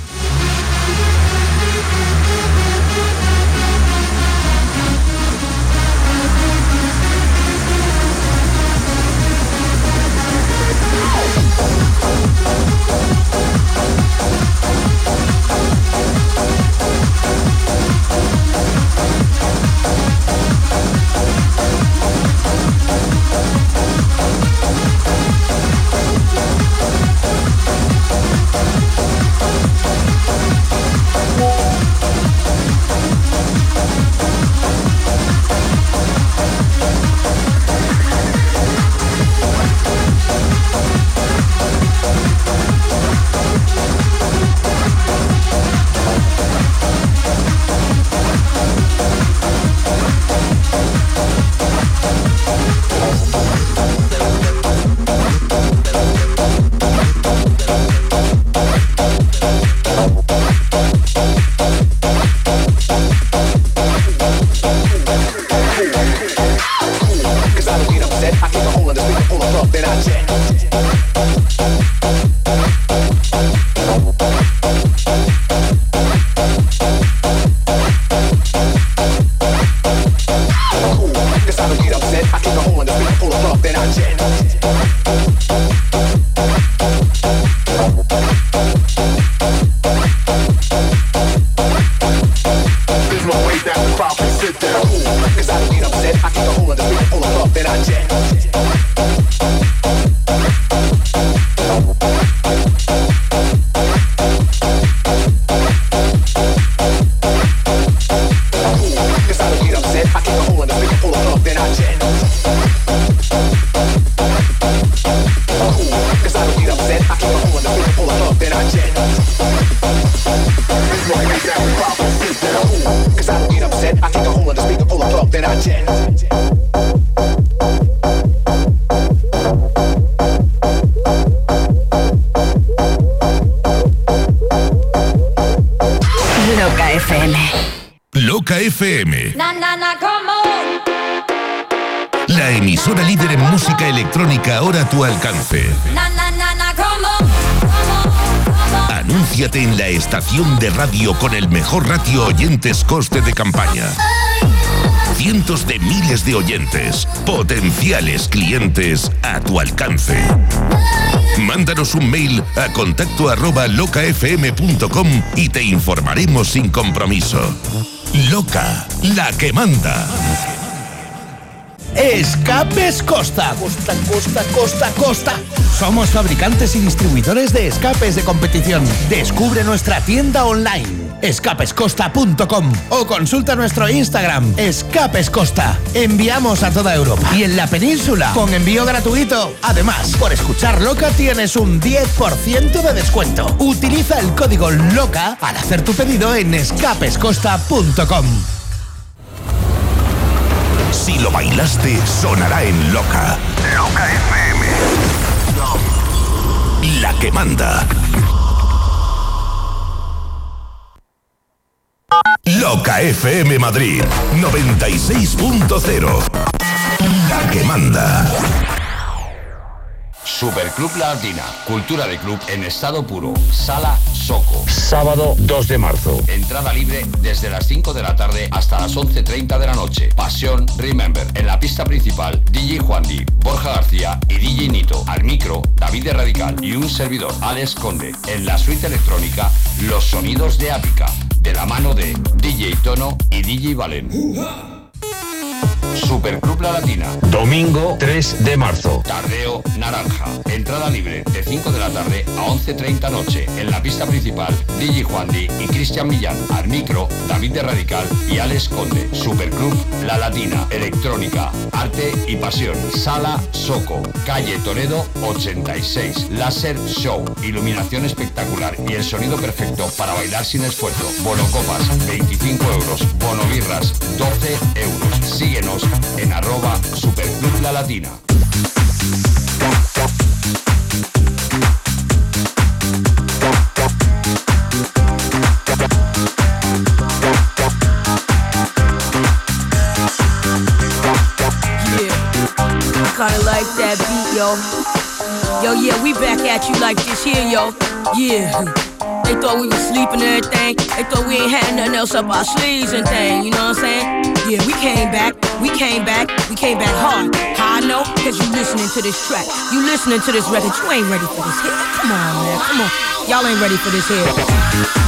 De radio con el mejor ratio oyentes coste de campaña. Cientos de miles de oyentes, potenciales clientes a tu alcance. Mándanos un mail a contacto arroba locafm.com y te informaremos sin compromiso. Loca, la que manda. Escapes Costa. Costa, Costa, Costa, Costa. Somos fabricantes y distribuidores de escapes de competición. Descubre nuestra tienda online escapescosta.com o consulta nuestro Instagram, escapescosta. Enviamos a toda Europa y en la península con envío gratuito. Además, por escuchar Loca tienes un 10% de descuento. Utiliza el código LOCA al hacer tu pedido en escapescosta.com. Si lo bailaste, sonará en Loca. Loca FM. La que manda. Loca FM Madrid 96.0. La que manda. Superclub La Latina, cultura de club en estado puro. Sala Soco. Sábado 2 de marzo. Entrada libre desde las 5 de la tarde hasta las 11.30 de la noche. Pasión Remember. En la pista principal, DJ Juan Di, Borja García y DJ Nito. Al micro, David de Radical y un servidor, Alex Conde. En la suite electrónica, los sonidos de Ápica. De la mano de DJ Tono y DJ Valen. Superclub La Latina. Domingo 3 de marzo. Tardeo Naranja. Entrada libre de 5 de la tarde a 11.30 noche. En la pista principal, DJ Juan Di y Cristian Millán. Al micro, David de Radical y Alex Conde. Superclub La Latina. Electrónica, arte y pasión. Sala Soco. Calle Toledo 86. Láser Show. Iluminación espectacular y el sonido perfecto para bailar sin esfuerzo. Bono copas 25 euros. Bono birras 12 euros. Síguenos en arroba Superclub La Latina. That beat, yo. Yo, yeah, we back at you like this here, yo. Yeah. They thought we was sleeping and everything. They thought we ain't had nothing else up our sleeves and thing, you know what I'm saying? Yeah, we came back, we came back, we came back hard. How I know? Cause you listening to this track. You listening to this record, you ain't ready for this hit. Come on, man, come on. Y'all ain't ready for this hit.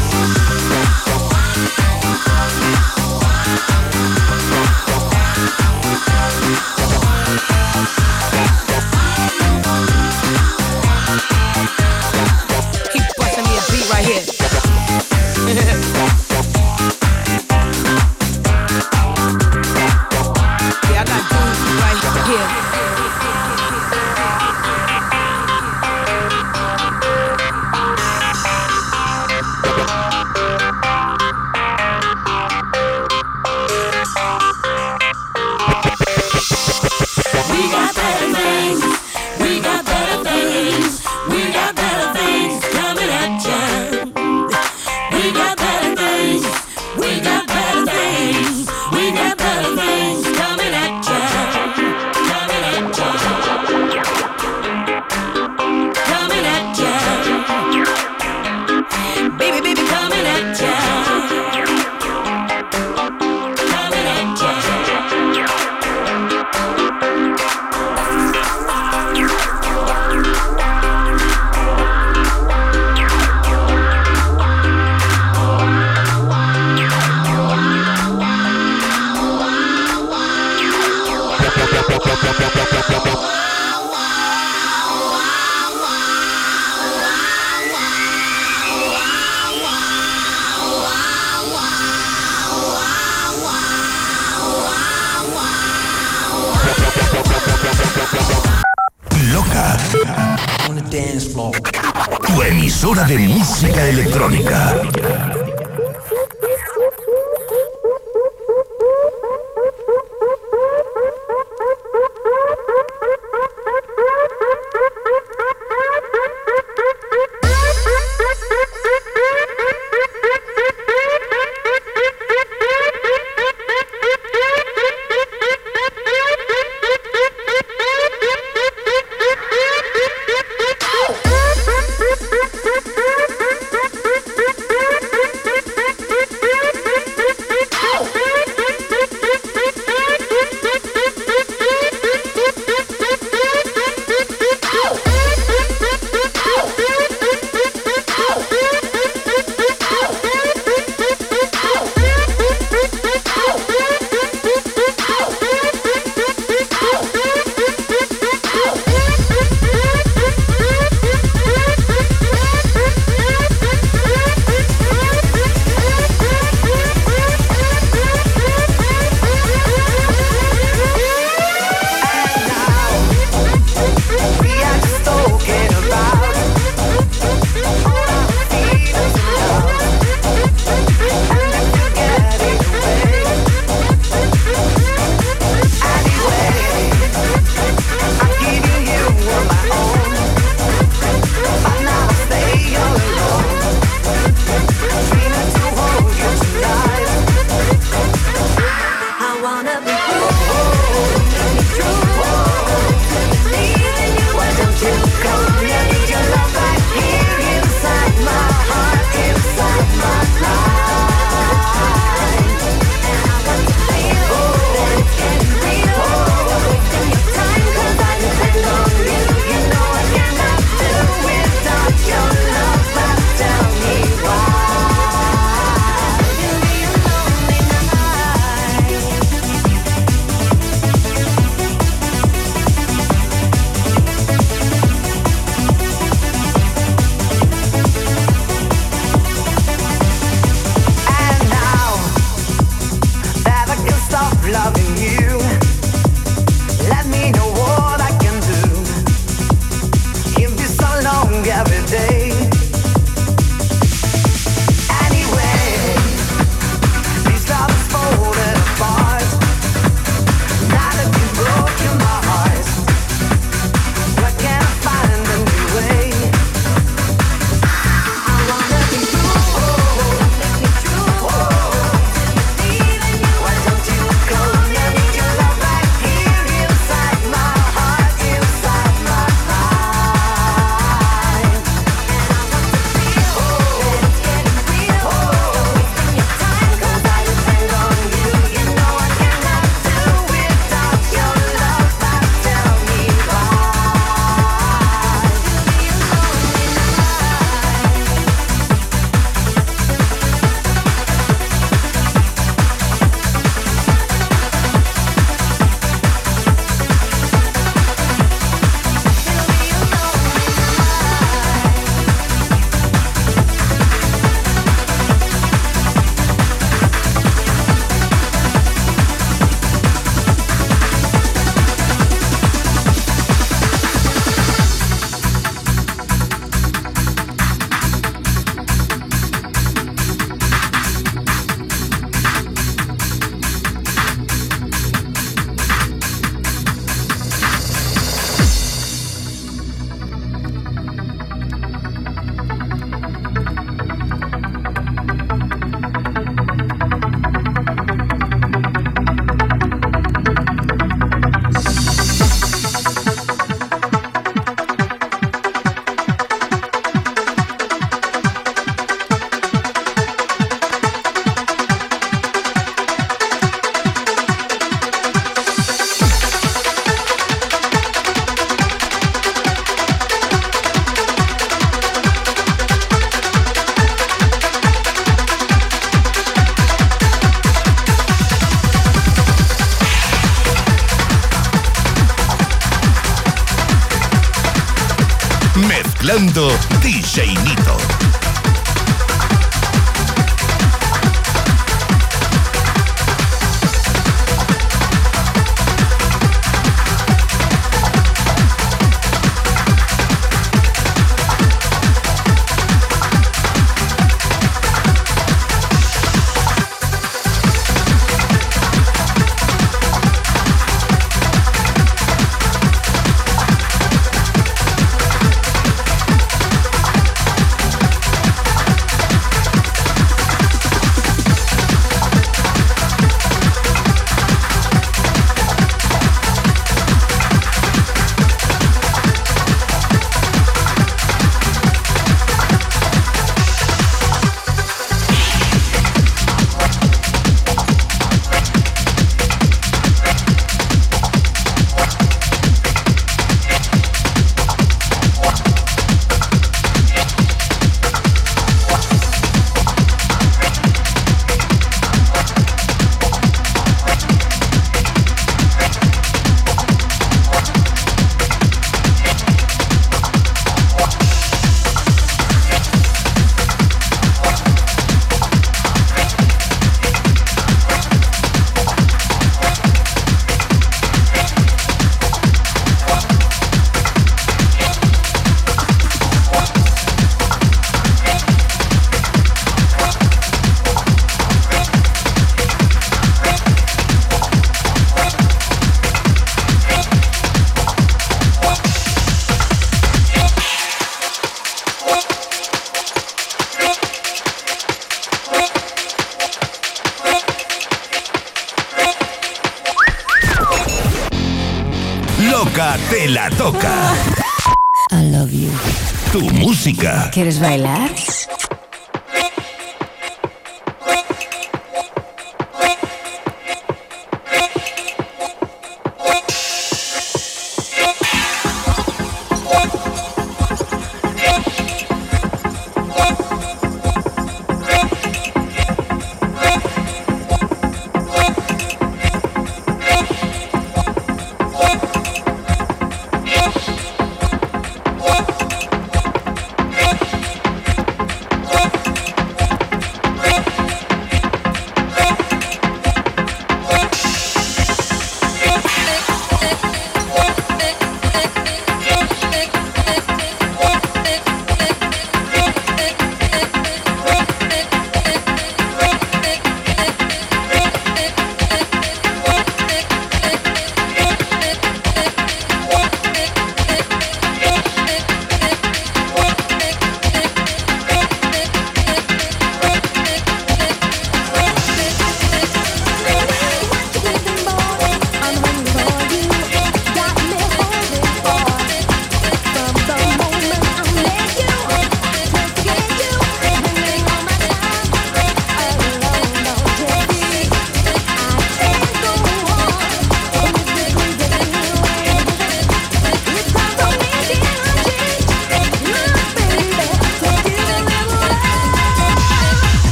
¿Quieres bailar?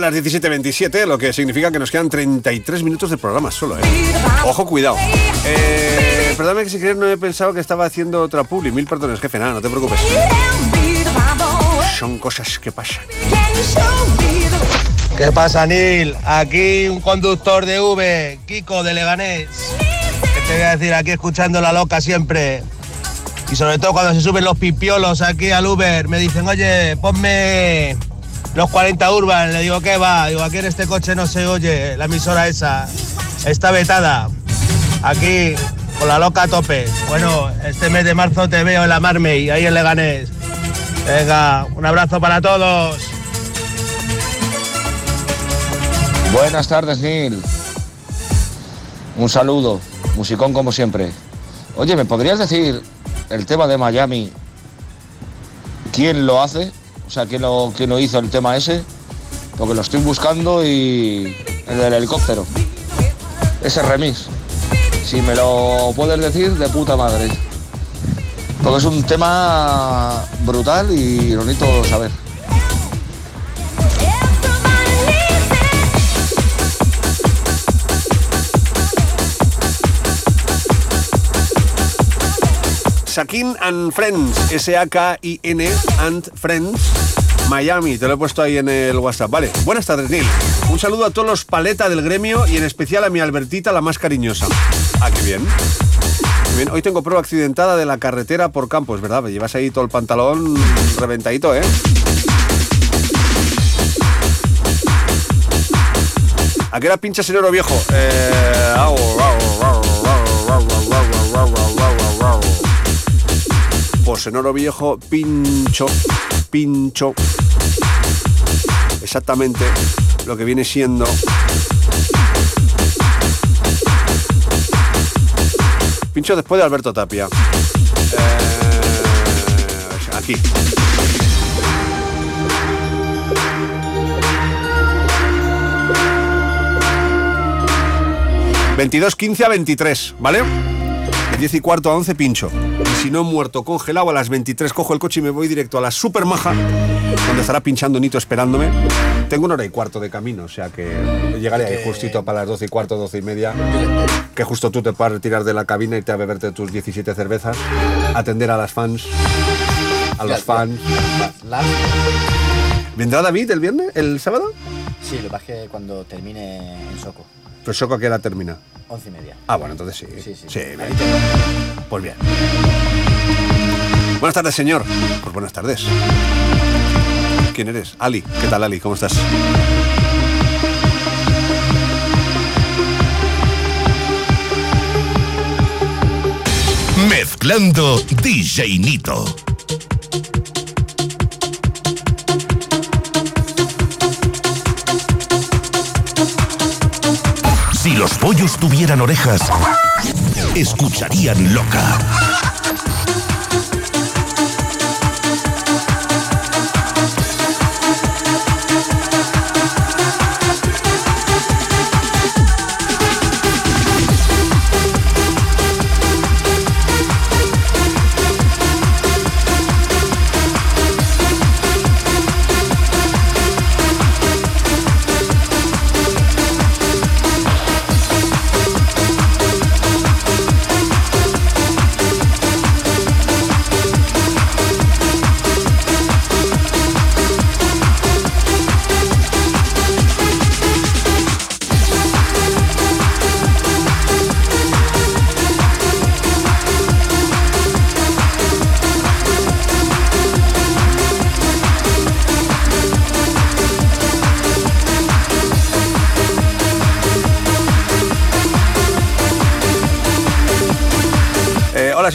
Pues estamos ya en las 17.27, lo que significa que nos quedan 33 minutos de programa solo, ¿eh? Ojo, cuidado. Eh, perdóname que si quieres no he pensado que estaba haciendo otra publi. Mil perdones, jefe, nada, no te preocupes. Son cosas que pasan. ¿Qué pasa, Neil? Aquí un conductor de V, Kiko de Leganés. ¿Qué te voy a decir? Aquí escuchando la loca siempre. Y sobre todo cuando se suben los pipiolos aquí al Uber, me dicen, oye, ponme los 40 Urban. Le digo, ¿qué va? Digo, aquí en este coche no se oye, la emisora esa está vetada. Aquí, con la loca a tope. Bueno, este mes de marzo te veo en la Marmey, ahí en Leganés. Venga, un abrazo para todos. Buenas tardes, Neil. Un saludo. Musicón como siempre. Oye, ¿me podrías decir el tema de Miami? ¿Quién lo hace? O sea, ¿quién lo, quién lo hizo el tema ese? Porque lo estoy buscando y... El del helicóptero. Ese remix. Si me lo puedes decir, de puta madre. Porque es un tema brutal y lo necesito saber. Sakin and Friends, S-A-K-I-N and Friends, Miami, te lo he puesto ahí en el WhatsApp. Vale, buenas tardes, Neil. Un saludo a todos los paleta del gremio y en especial a mi Albertita, la más cariñosa. Ah, qué bien. Hoy tengo prueba accidentada de la carretera por campo, es verdad, me llevas ahí todo el pantalón reventadito, ¿eh? ¿A qué hora pinchas oro viejo? Eh, au, Pues en viejo pincho, pincho exactamente lo que viene siendo pincho después de Alberto Tapia. Eh, aquí. ...22, 15 a 23, ¿vale? De 10 y cuarto a 11 pincho. Y si no muerto congelado a las 23 cojo el coche y me voy directo a la super maja, donde estará pinchando Nito esperándome. Tengo una hora y cuarto de camino, o sea que llegaré ahí justito para las 12 y cuarto, 12 y media. Que justo tú te puedas retirar de la cabina y te a beberte tus 17 cervezas, atender a las fans, a los fans. ¿Vendrá David el viernes, el sábado? Sí, lo que pasa es que cuando termine en Soco, Pues Soco a qué hora termina. once y media. Ah, bueno, entonces sí. Sí, sí. Sí, bien. Pues bien. Buenas tardes, señor. Pues buenas tardes. ¿Quién eres? Ali. ¿Qué tal, Ali? ¿Cómo estás? Mezclando DJ Nito. Los pollos tuvieran orejas, escucharían loca.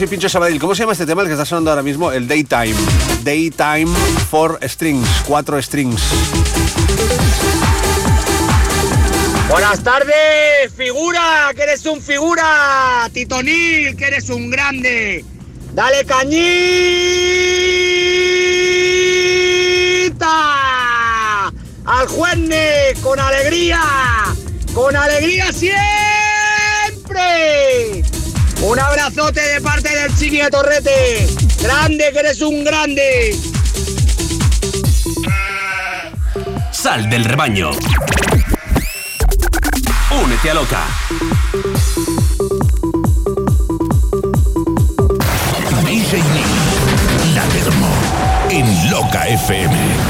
Pincho Sabadell. ¿Cómo se llama este tema el que está sonando ahora mismo? El Daytime. Daytime for strings. Cuatro strings. Buenas tardes, figura, que eres un figura. Titonil, que eres un grande. Dale cañita al Juenne con alegría, con alegría siempre. Un abrazote de parte del Chiqui de Torrete. Grande, que eres un grande. Sal del rebaño. Únete a Loca. DJ la en Loca FM.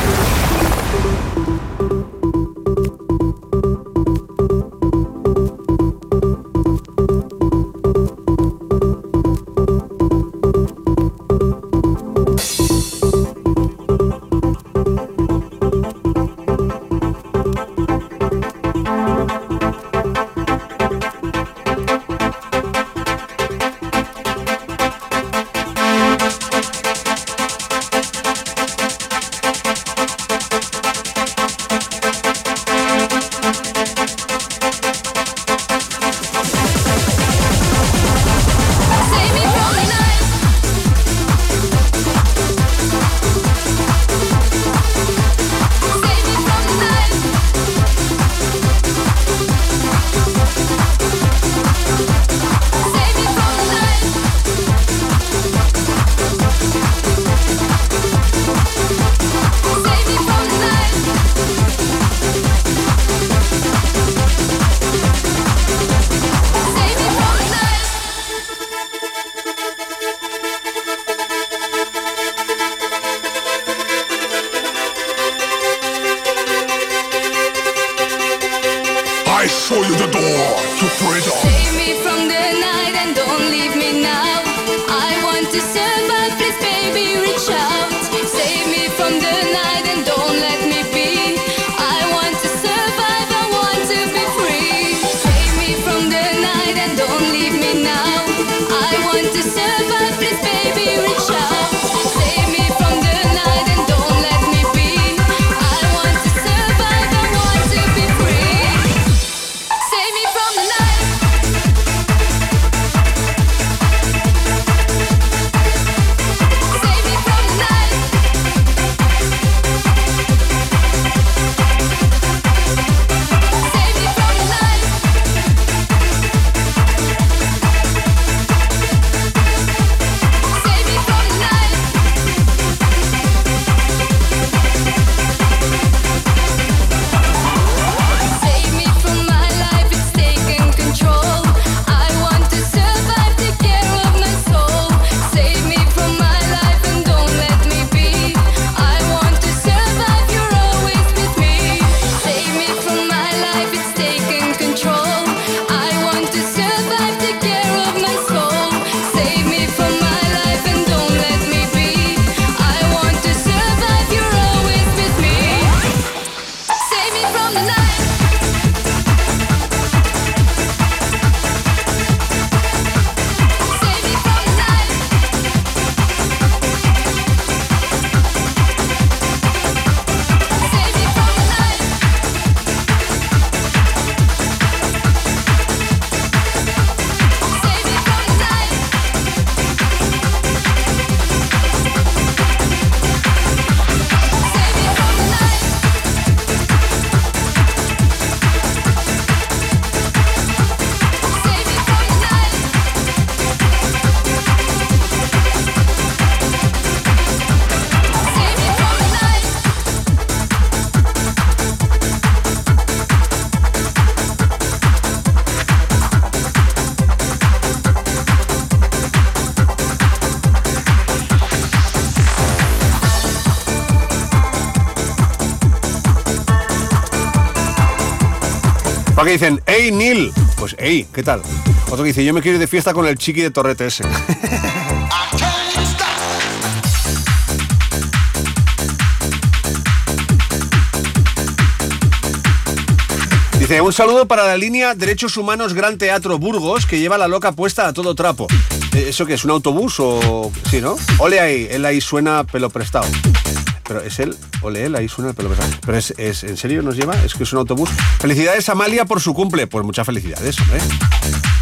dicen, hey Neil, pues hey, ¿qué tal? Otro dice, yo me quiero ir de fiesta con el chiqui de Torrete ese. Dice, un saludo para la línea Derechos Humanos Gran Teatro Burgos, que lleva la loca puesta a todo trapo. Eh, ¿Eso qué es? ¿Un autobús o...? Sí, ¿no? Ole ahí, él ahí suena pelo prestado. Pero es él... Ole, él, ahí suena el pelo pesado. Pero es, es, en serio, nos lleva, es que es un autobús. Felicidades, Amalia, por su cumple. Pues muchas felicidades. ¿eh?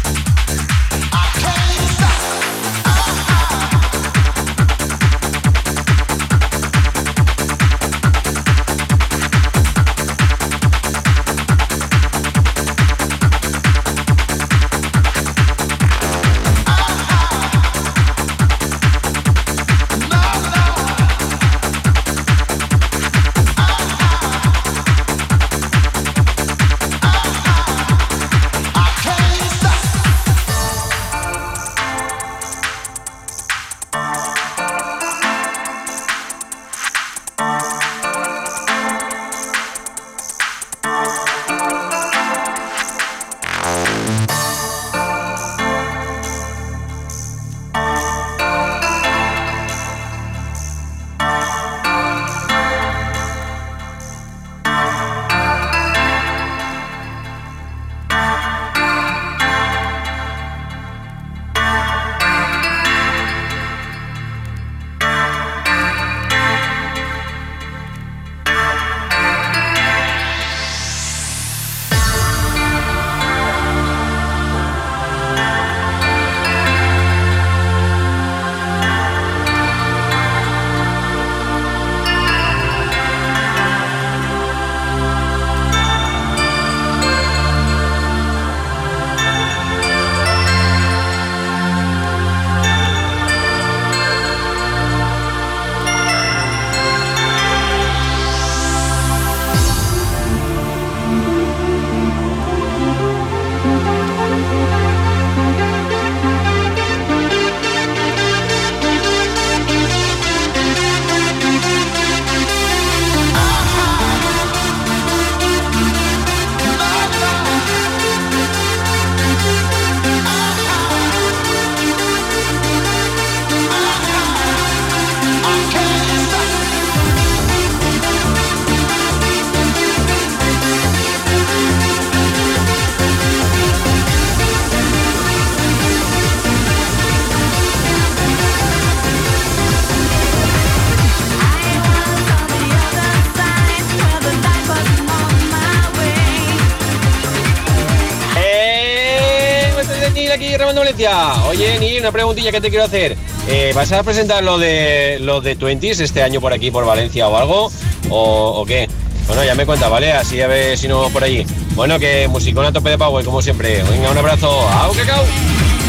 Preguntilla que te quiero hacer. Eh, ¿Vas a presentar lo de los de Twenties este año por aquí, por Valencia o algo? ¿O, qué? Bueno, ya me cuenta, ¿vale? Así a ver si no por allí. Bueno, que musicón a tope de power, como siempre. Venga, un abrazo. ¡Au, cacao!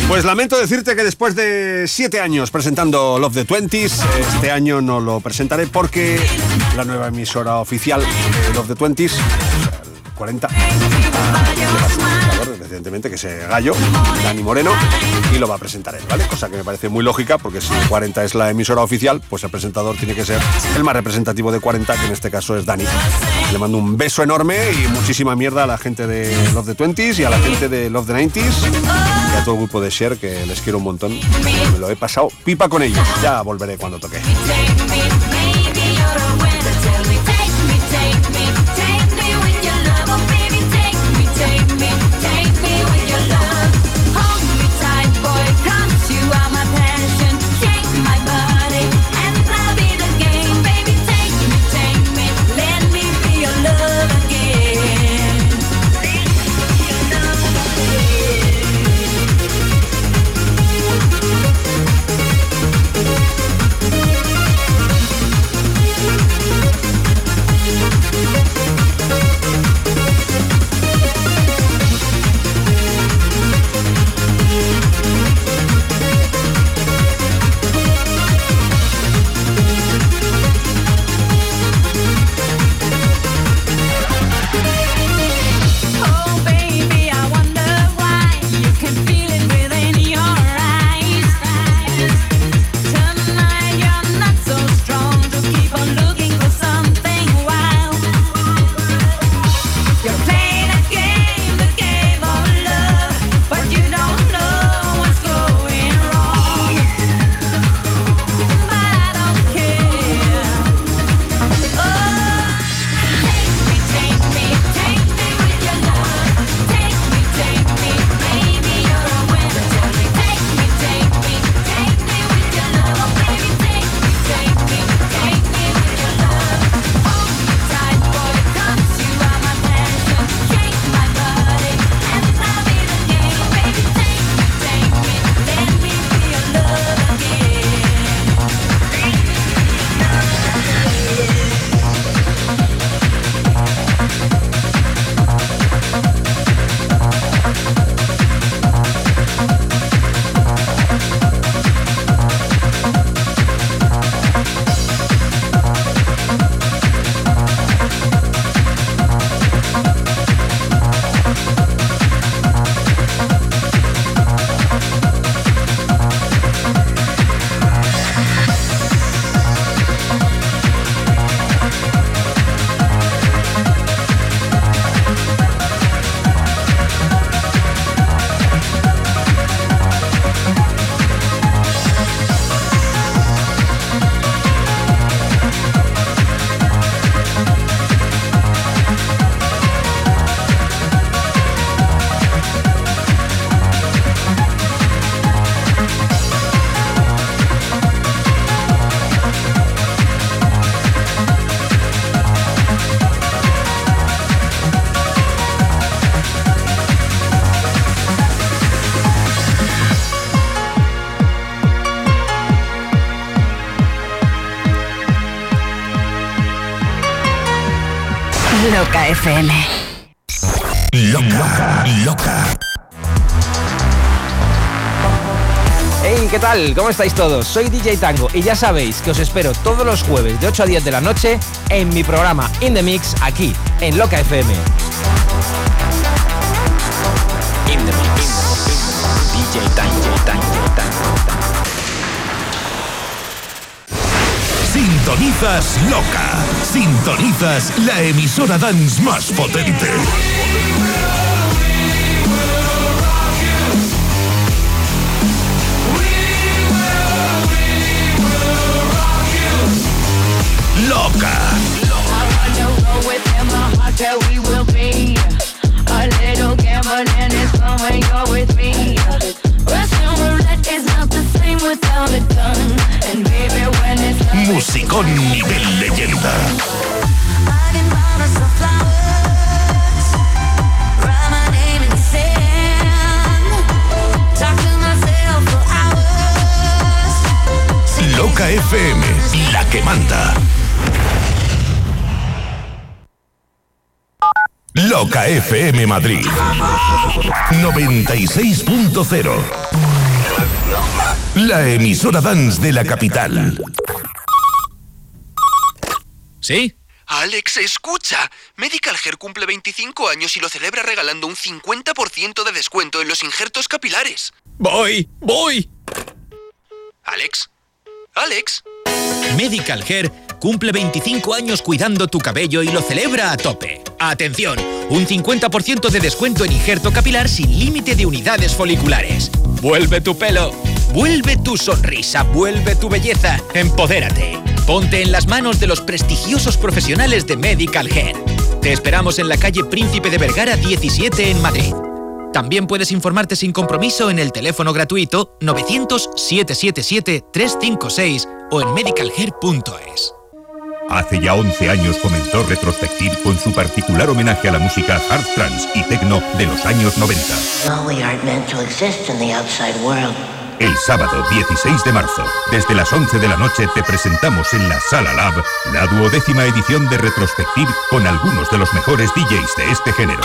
Pues lamento decirte que después de siete años presentando Love the Twenties, este año no lo presentaré porque la nueva emisora oficial de Love the Twenties, o sea, el 40, evidentemente, que es Gallo, Dani Moreno, y lo va a presentar él, ¿vale? Cosa que me parece muy lógica, porque si 40 es la emisora oficial, pues el presentador tiene que ser el más representativo de 40, que en este caso es Dani. Le mando un beso enorme y muchísima mierda a la gente de Love the Twenties y a la gente de Love the 90s y a todo el grupo de Share que les quiero un montón. Me lo he pasado pipa con ellos. Ya volveré cuando toque. FM. Loca, loca. Hey, ¿qué tal? ¿Cómo estáis todos? Soy DJ Tango y ya sabéis que os espero todos los jueves de 8 a 10 de la noche en mi programa In The Mix aquí, en Loca FM. Sintonizas Loca. Sintonizas la emisora dance más potente. Loca. Russian roulette is not the same without a gun. Musicón nivel leyenda. Loca FM, la que manda. Loca FM Madrid 96.0 La emisora dance de la capital. ¿Sí? Alex, escucha. Medical Hair cumple 25 años y lo celebra regalando un 50% de descuento en los injertos capilares. Voy, voy. Alex. Alex. Medical Hair cumple 25 años cuidando tu cabello y lo celebra a tope. Atención, un 50% de descuento en injerto capilar sin límite de unidades foliculares. Vuelve tu pelo, vuelve tu sonrisa, vuelve tu belleza. Empodérate. Ponte en las manos de los prestigiosos profesionales de Medical Hair. Te esperamos en la calle Príncipe de Vergara 17 en Madrid. También puedes informarte sin compromiso en el teléfono gratuito 900-777-356 o en medicalhair.es. Hace ya 11 años comenzó Retrospective con su particular homenaje a la música hard trance y techno de los años 90. El sábado 16 de marzo, desde las 11 de la noche, te presentamos en la Sala Lab la duodécima edición de Retrospective con algunos de los mejores DJs de este género.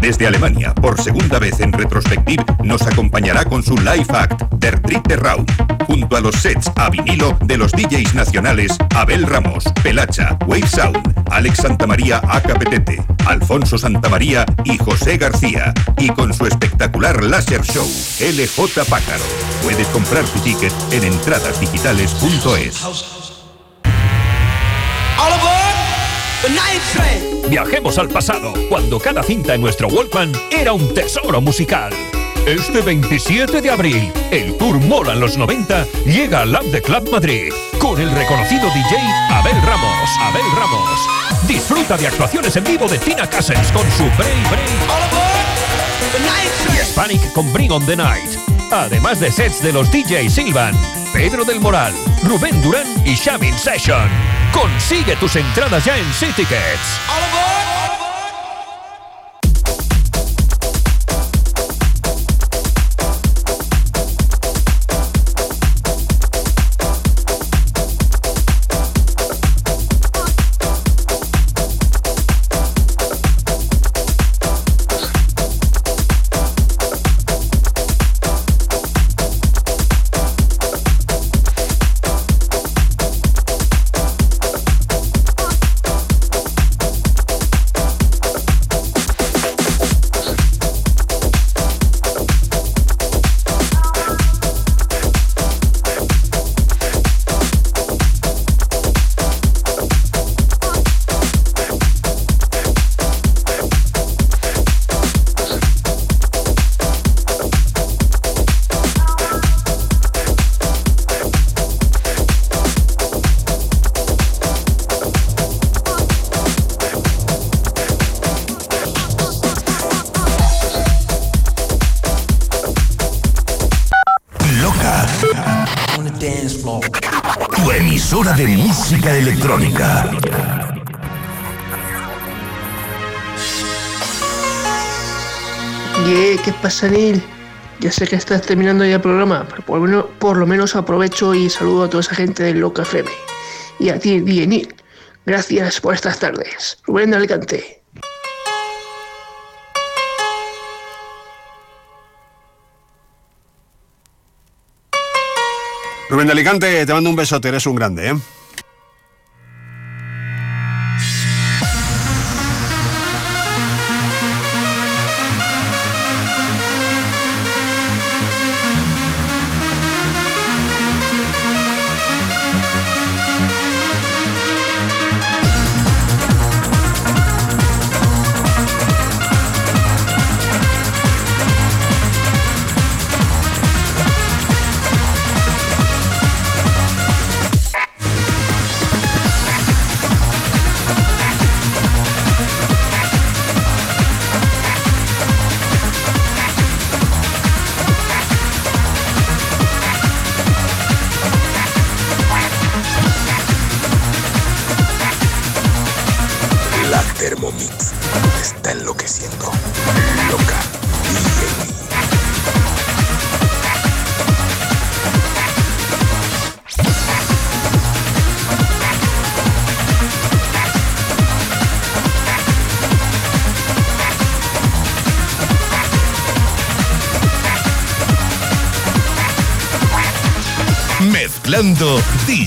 Desde Alemania, por segunda vez en Retrospective, nos acompañará con su live act, Der Dritte Raum, junto a los sets a vinilo de los DJs nacionales Abel Ramos, Pelacha, Wave Sound, Alex Santamaría Acapetete, Alfonso Santamaría y José García, y con su espectacular láser show, LJ Pájaro. Puedes comprar tu ticket en entradasdigitales.es. Viajemos al pasado, cuando cada cinta en nuestro Walkman era un tesoro musical. Este 27 de abril, el Tour Mola en los 90 llega al Lab de Club Madrid con el reconocido DJ Abel Ramos. Abel Ramos. Disfruta de actuaciones en vivo de Tina Cousins con su Break Break y Hispanic con Bring on the Night. Además de sets de los DJ Silvan, Pedro del Moral, Rubén Durán y Shamin Session. Consigue tus entradas ya en Tickets. Pasa? Ya sé que estás terminando ya el programa, pero por lo, menos, por lo menos aprovecho y saludo a toda esa gente del Loca FM. Y a ti, DJ Neil. Gracias por estas tardes. Rubén de Alicante. Rubén de Alicante, te mando un besote, eres un grande, ¿eh?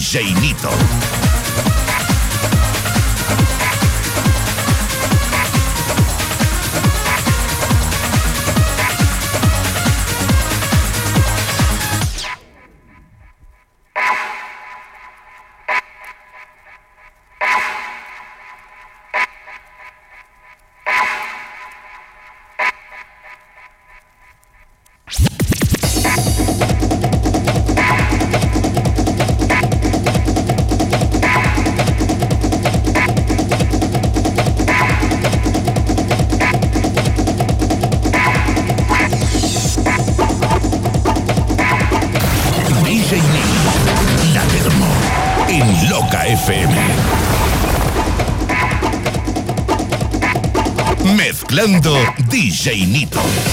DJ DJ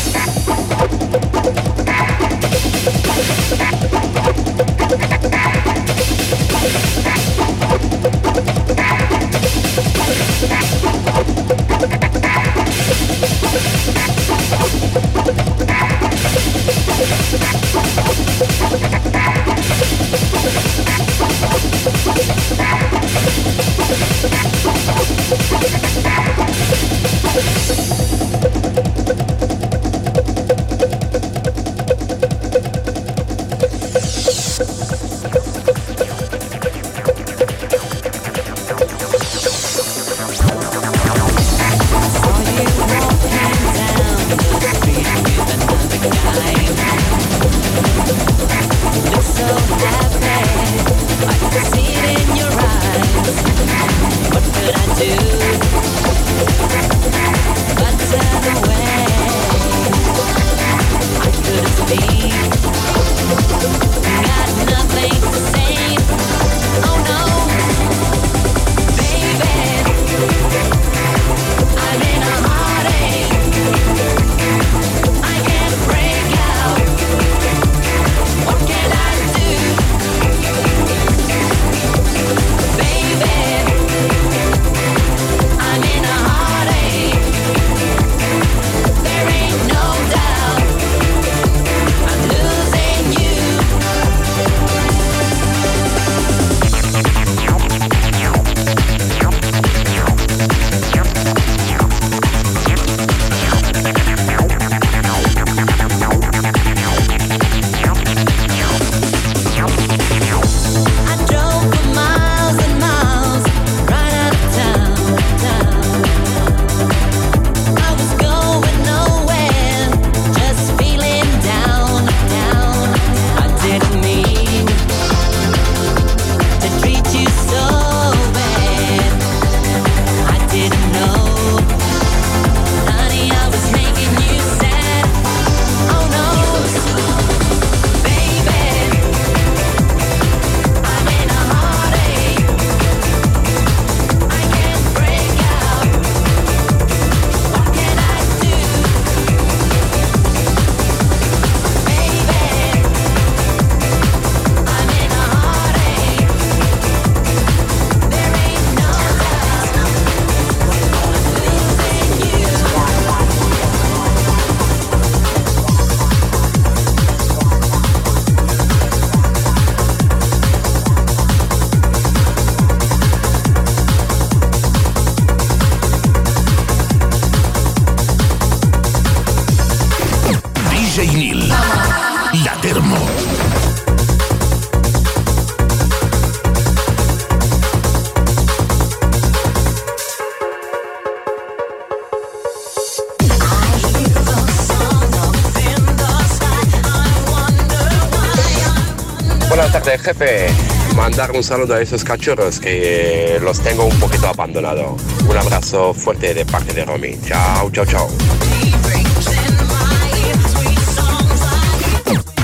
jefe. Mandar un saludo a esos cachorros que los tengo un poquito abandonado. Un abrazo fuerte de parte de Romy. Chao, chao, chao.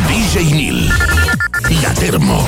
DJ Nil, La Termo.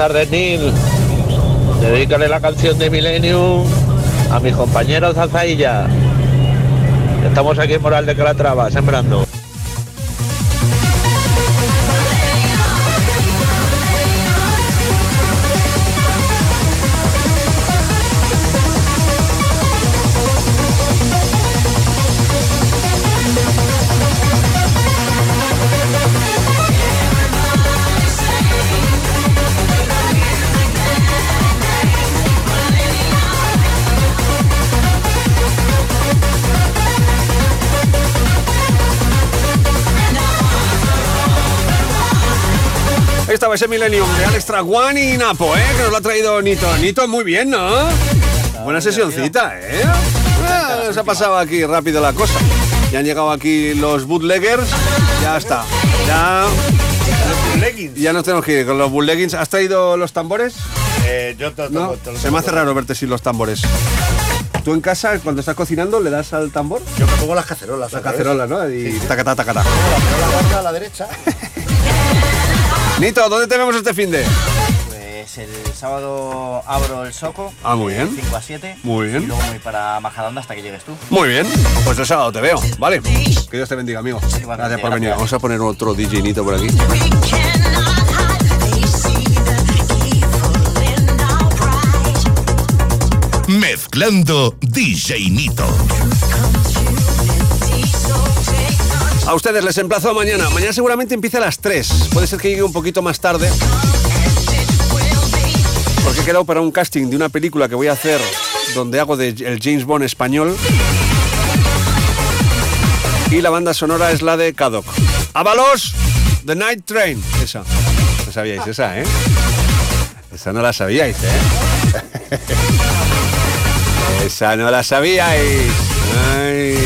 Tardes, Neil. Dedícale la canción de Millennium a mis compañeros de Alzailla. Estamos aquí en Moral de Calatrava, sembrando. Estaba ese Millennium de Alex Traguan y Napo, ¿eh? Que nos lo ha traído Nito. Nito, muy bien, ¿no? Buena sesioncita, ¿eh? Ah, se ha pasado aquí rápido la cosa. Ya han llegado aquí los bootleggers. Ya está. Ya. Ya nos tenemos que ir con los bootleggings. ¿Has traído los tambores? Eh, yo te, No, se me hace raro verte sin los tambores. ¿Tú en casa, cuando estás cocinando, le das al tambor? Yo me pongo las cacerolas. La al revés. cacerola, ¿no? Y tacatá, tacatá. La guarda a la derecha. Nito, ¿dónde te vemos este fin de? Pues el sábado abro el Soco. Ah, muy bien. 5 a 7. Muy bien. Y luego me voy para Majadahonda hasta que llegues tú. Muy bien, pues el sábado te veo, ¿vale? Que Dios te bendiga, amigo. Gracias por venir. gracias. Vamos a poner otro DJ Nito por aquí. Mezclando DJ Nito. A ustedes les emplazo mañana. Mañana seguramente empieza a las 3. Puede ser que llegue un poquito más tarde. Porque he quedado para un casting de una película que voy a hacer donde hago de el James Bond español. Y la banda sonora es la de Cadok. ¡Avalos! The Night Train. Esa. No sabíais esa, ¿eh? Esa no la sabíais, ¿eh? Esa no la sabíais. Ay.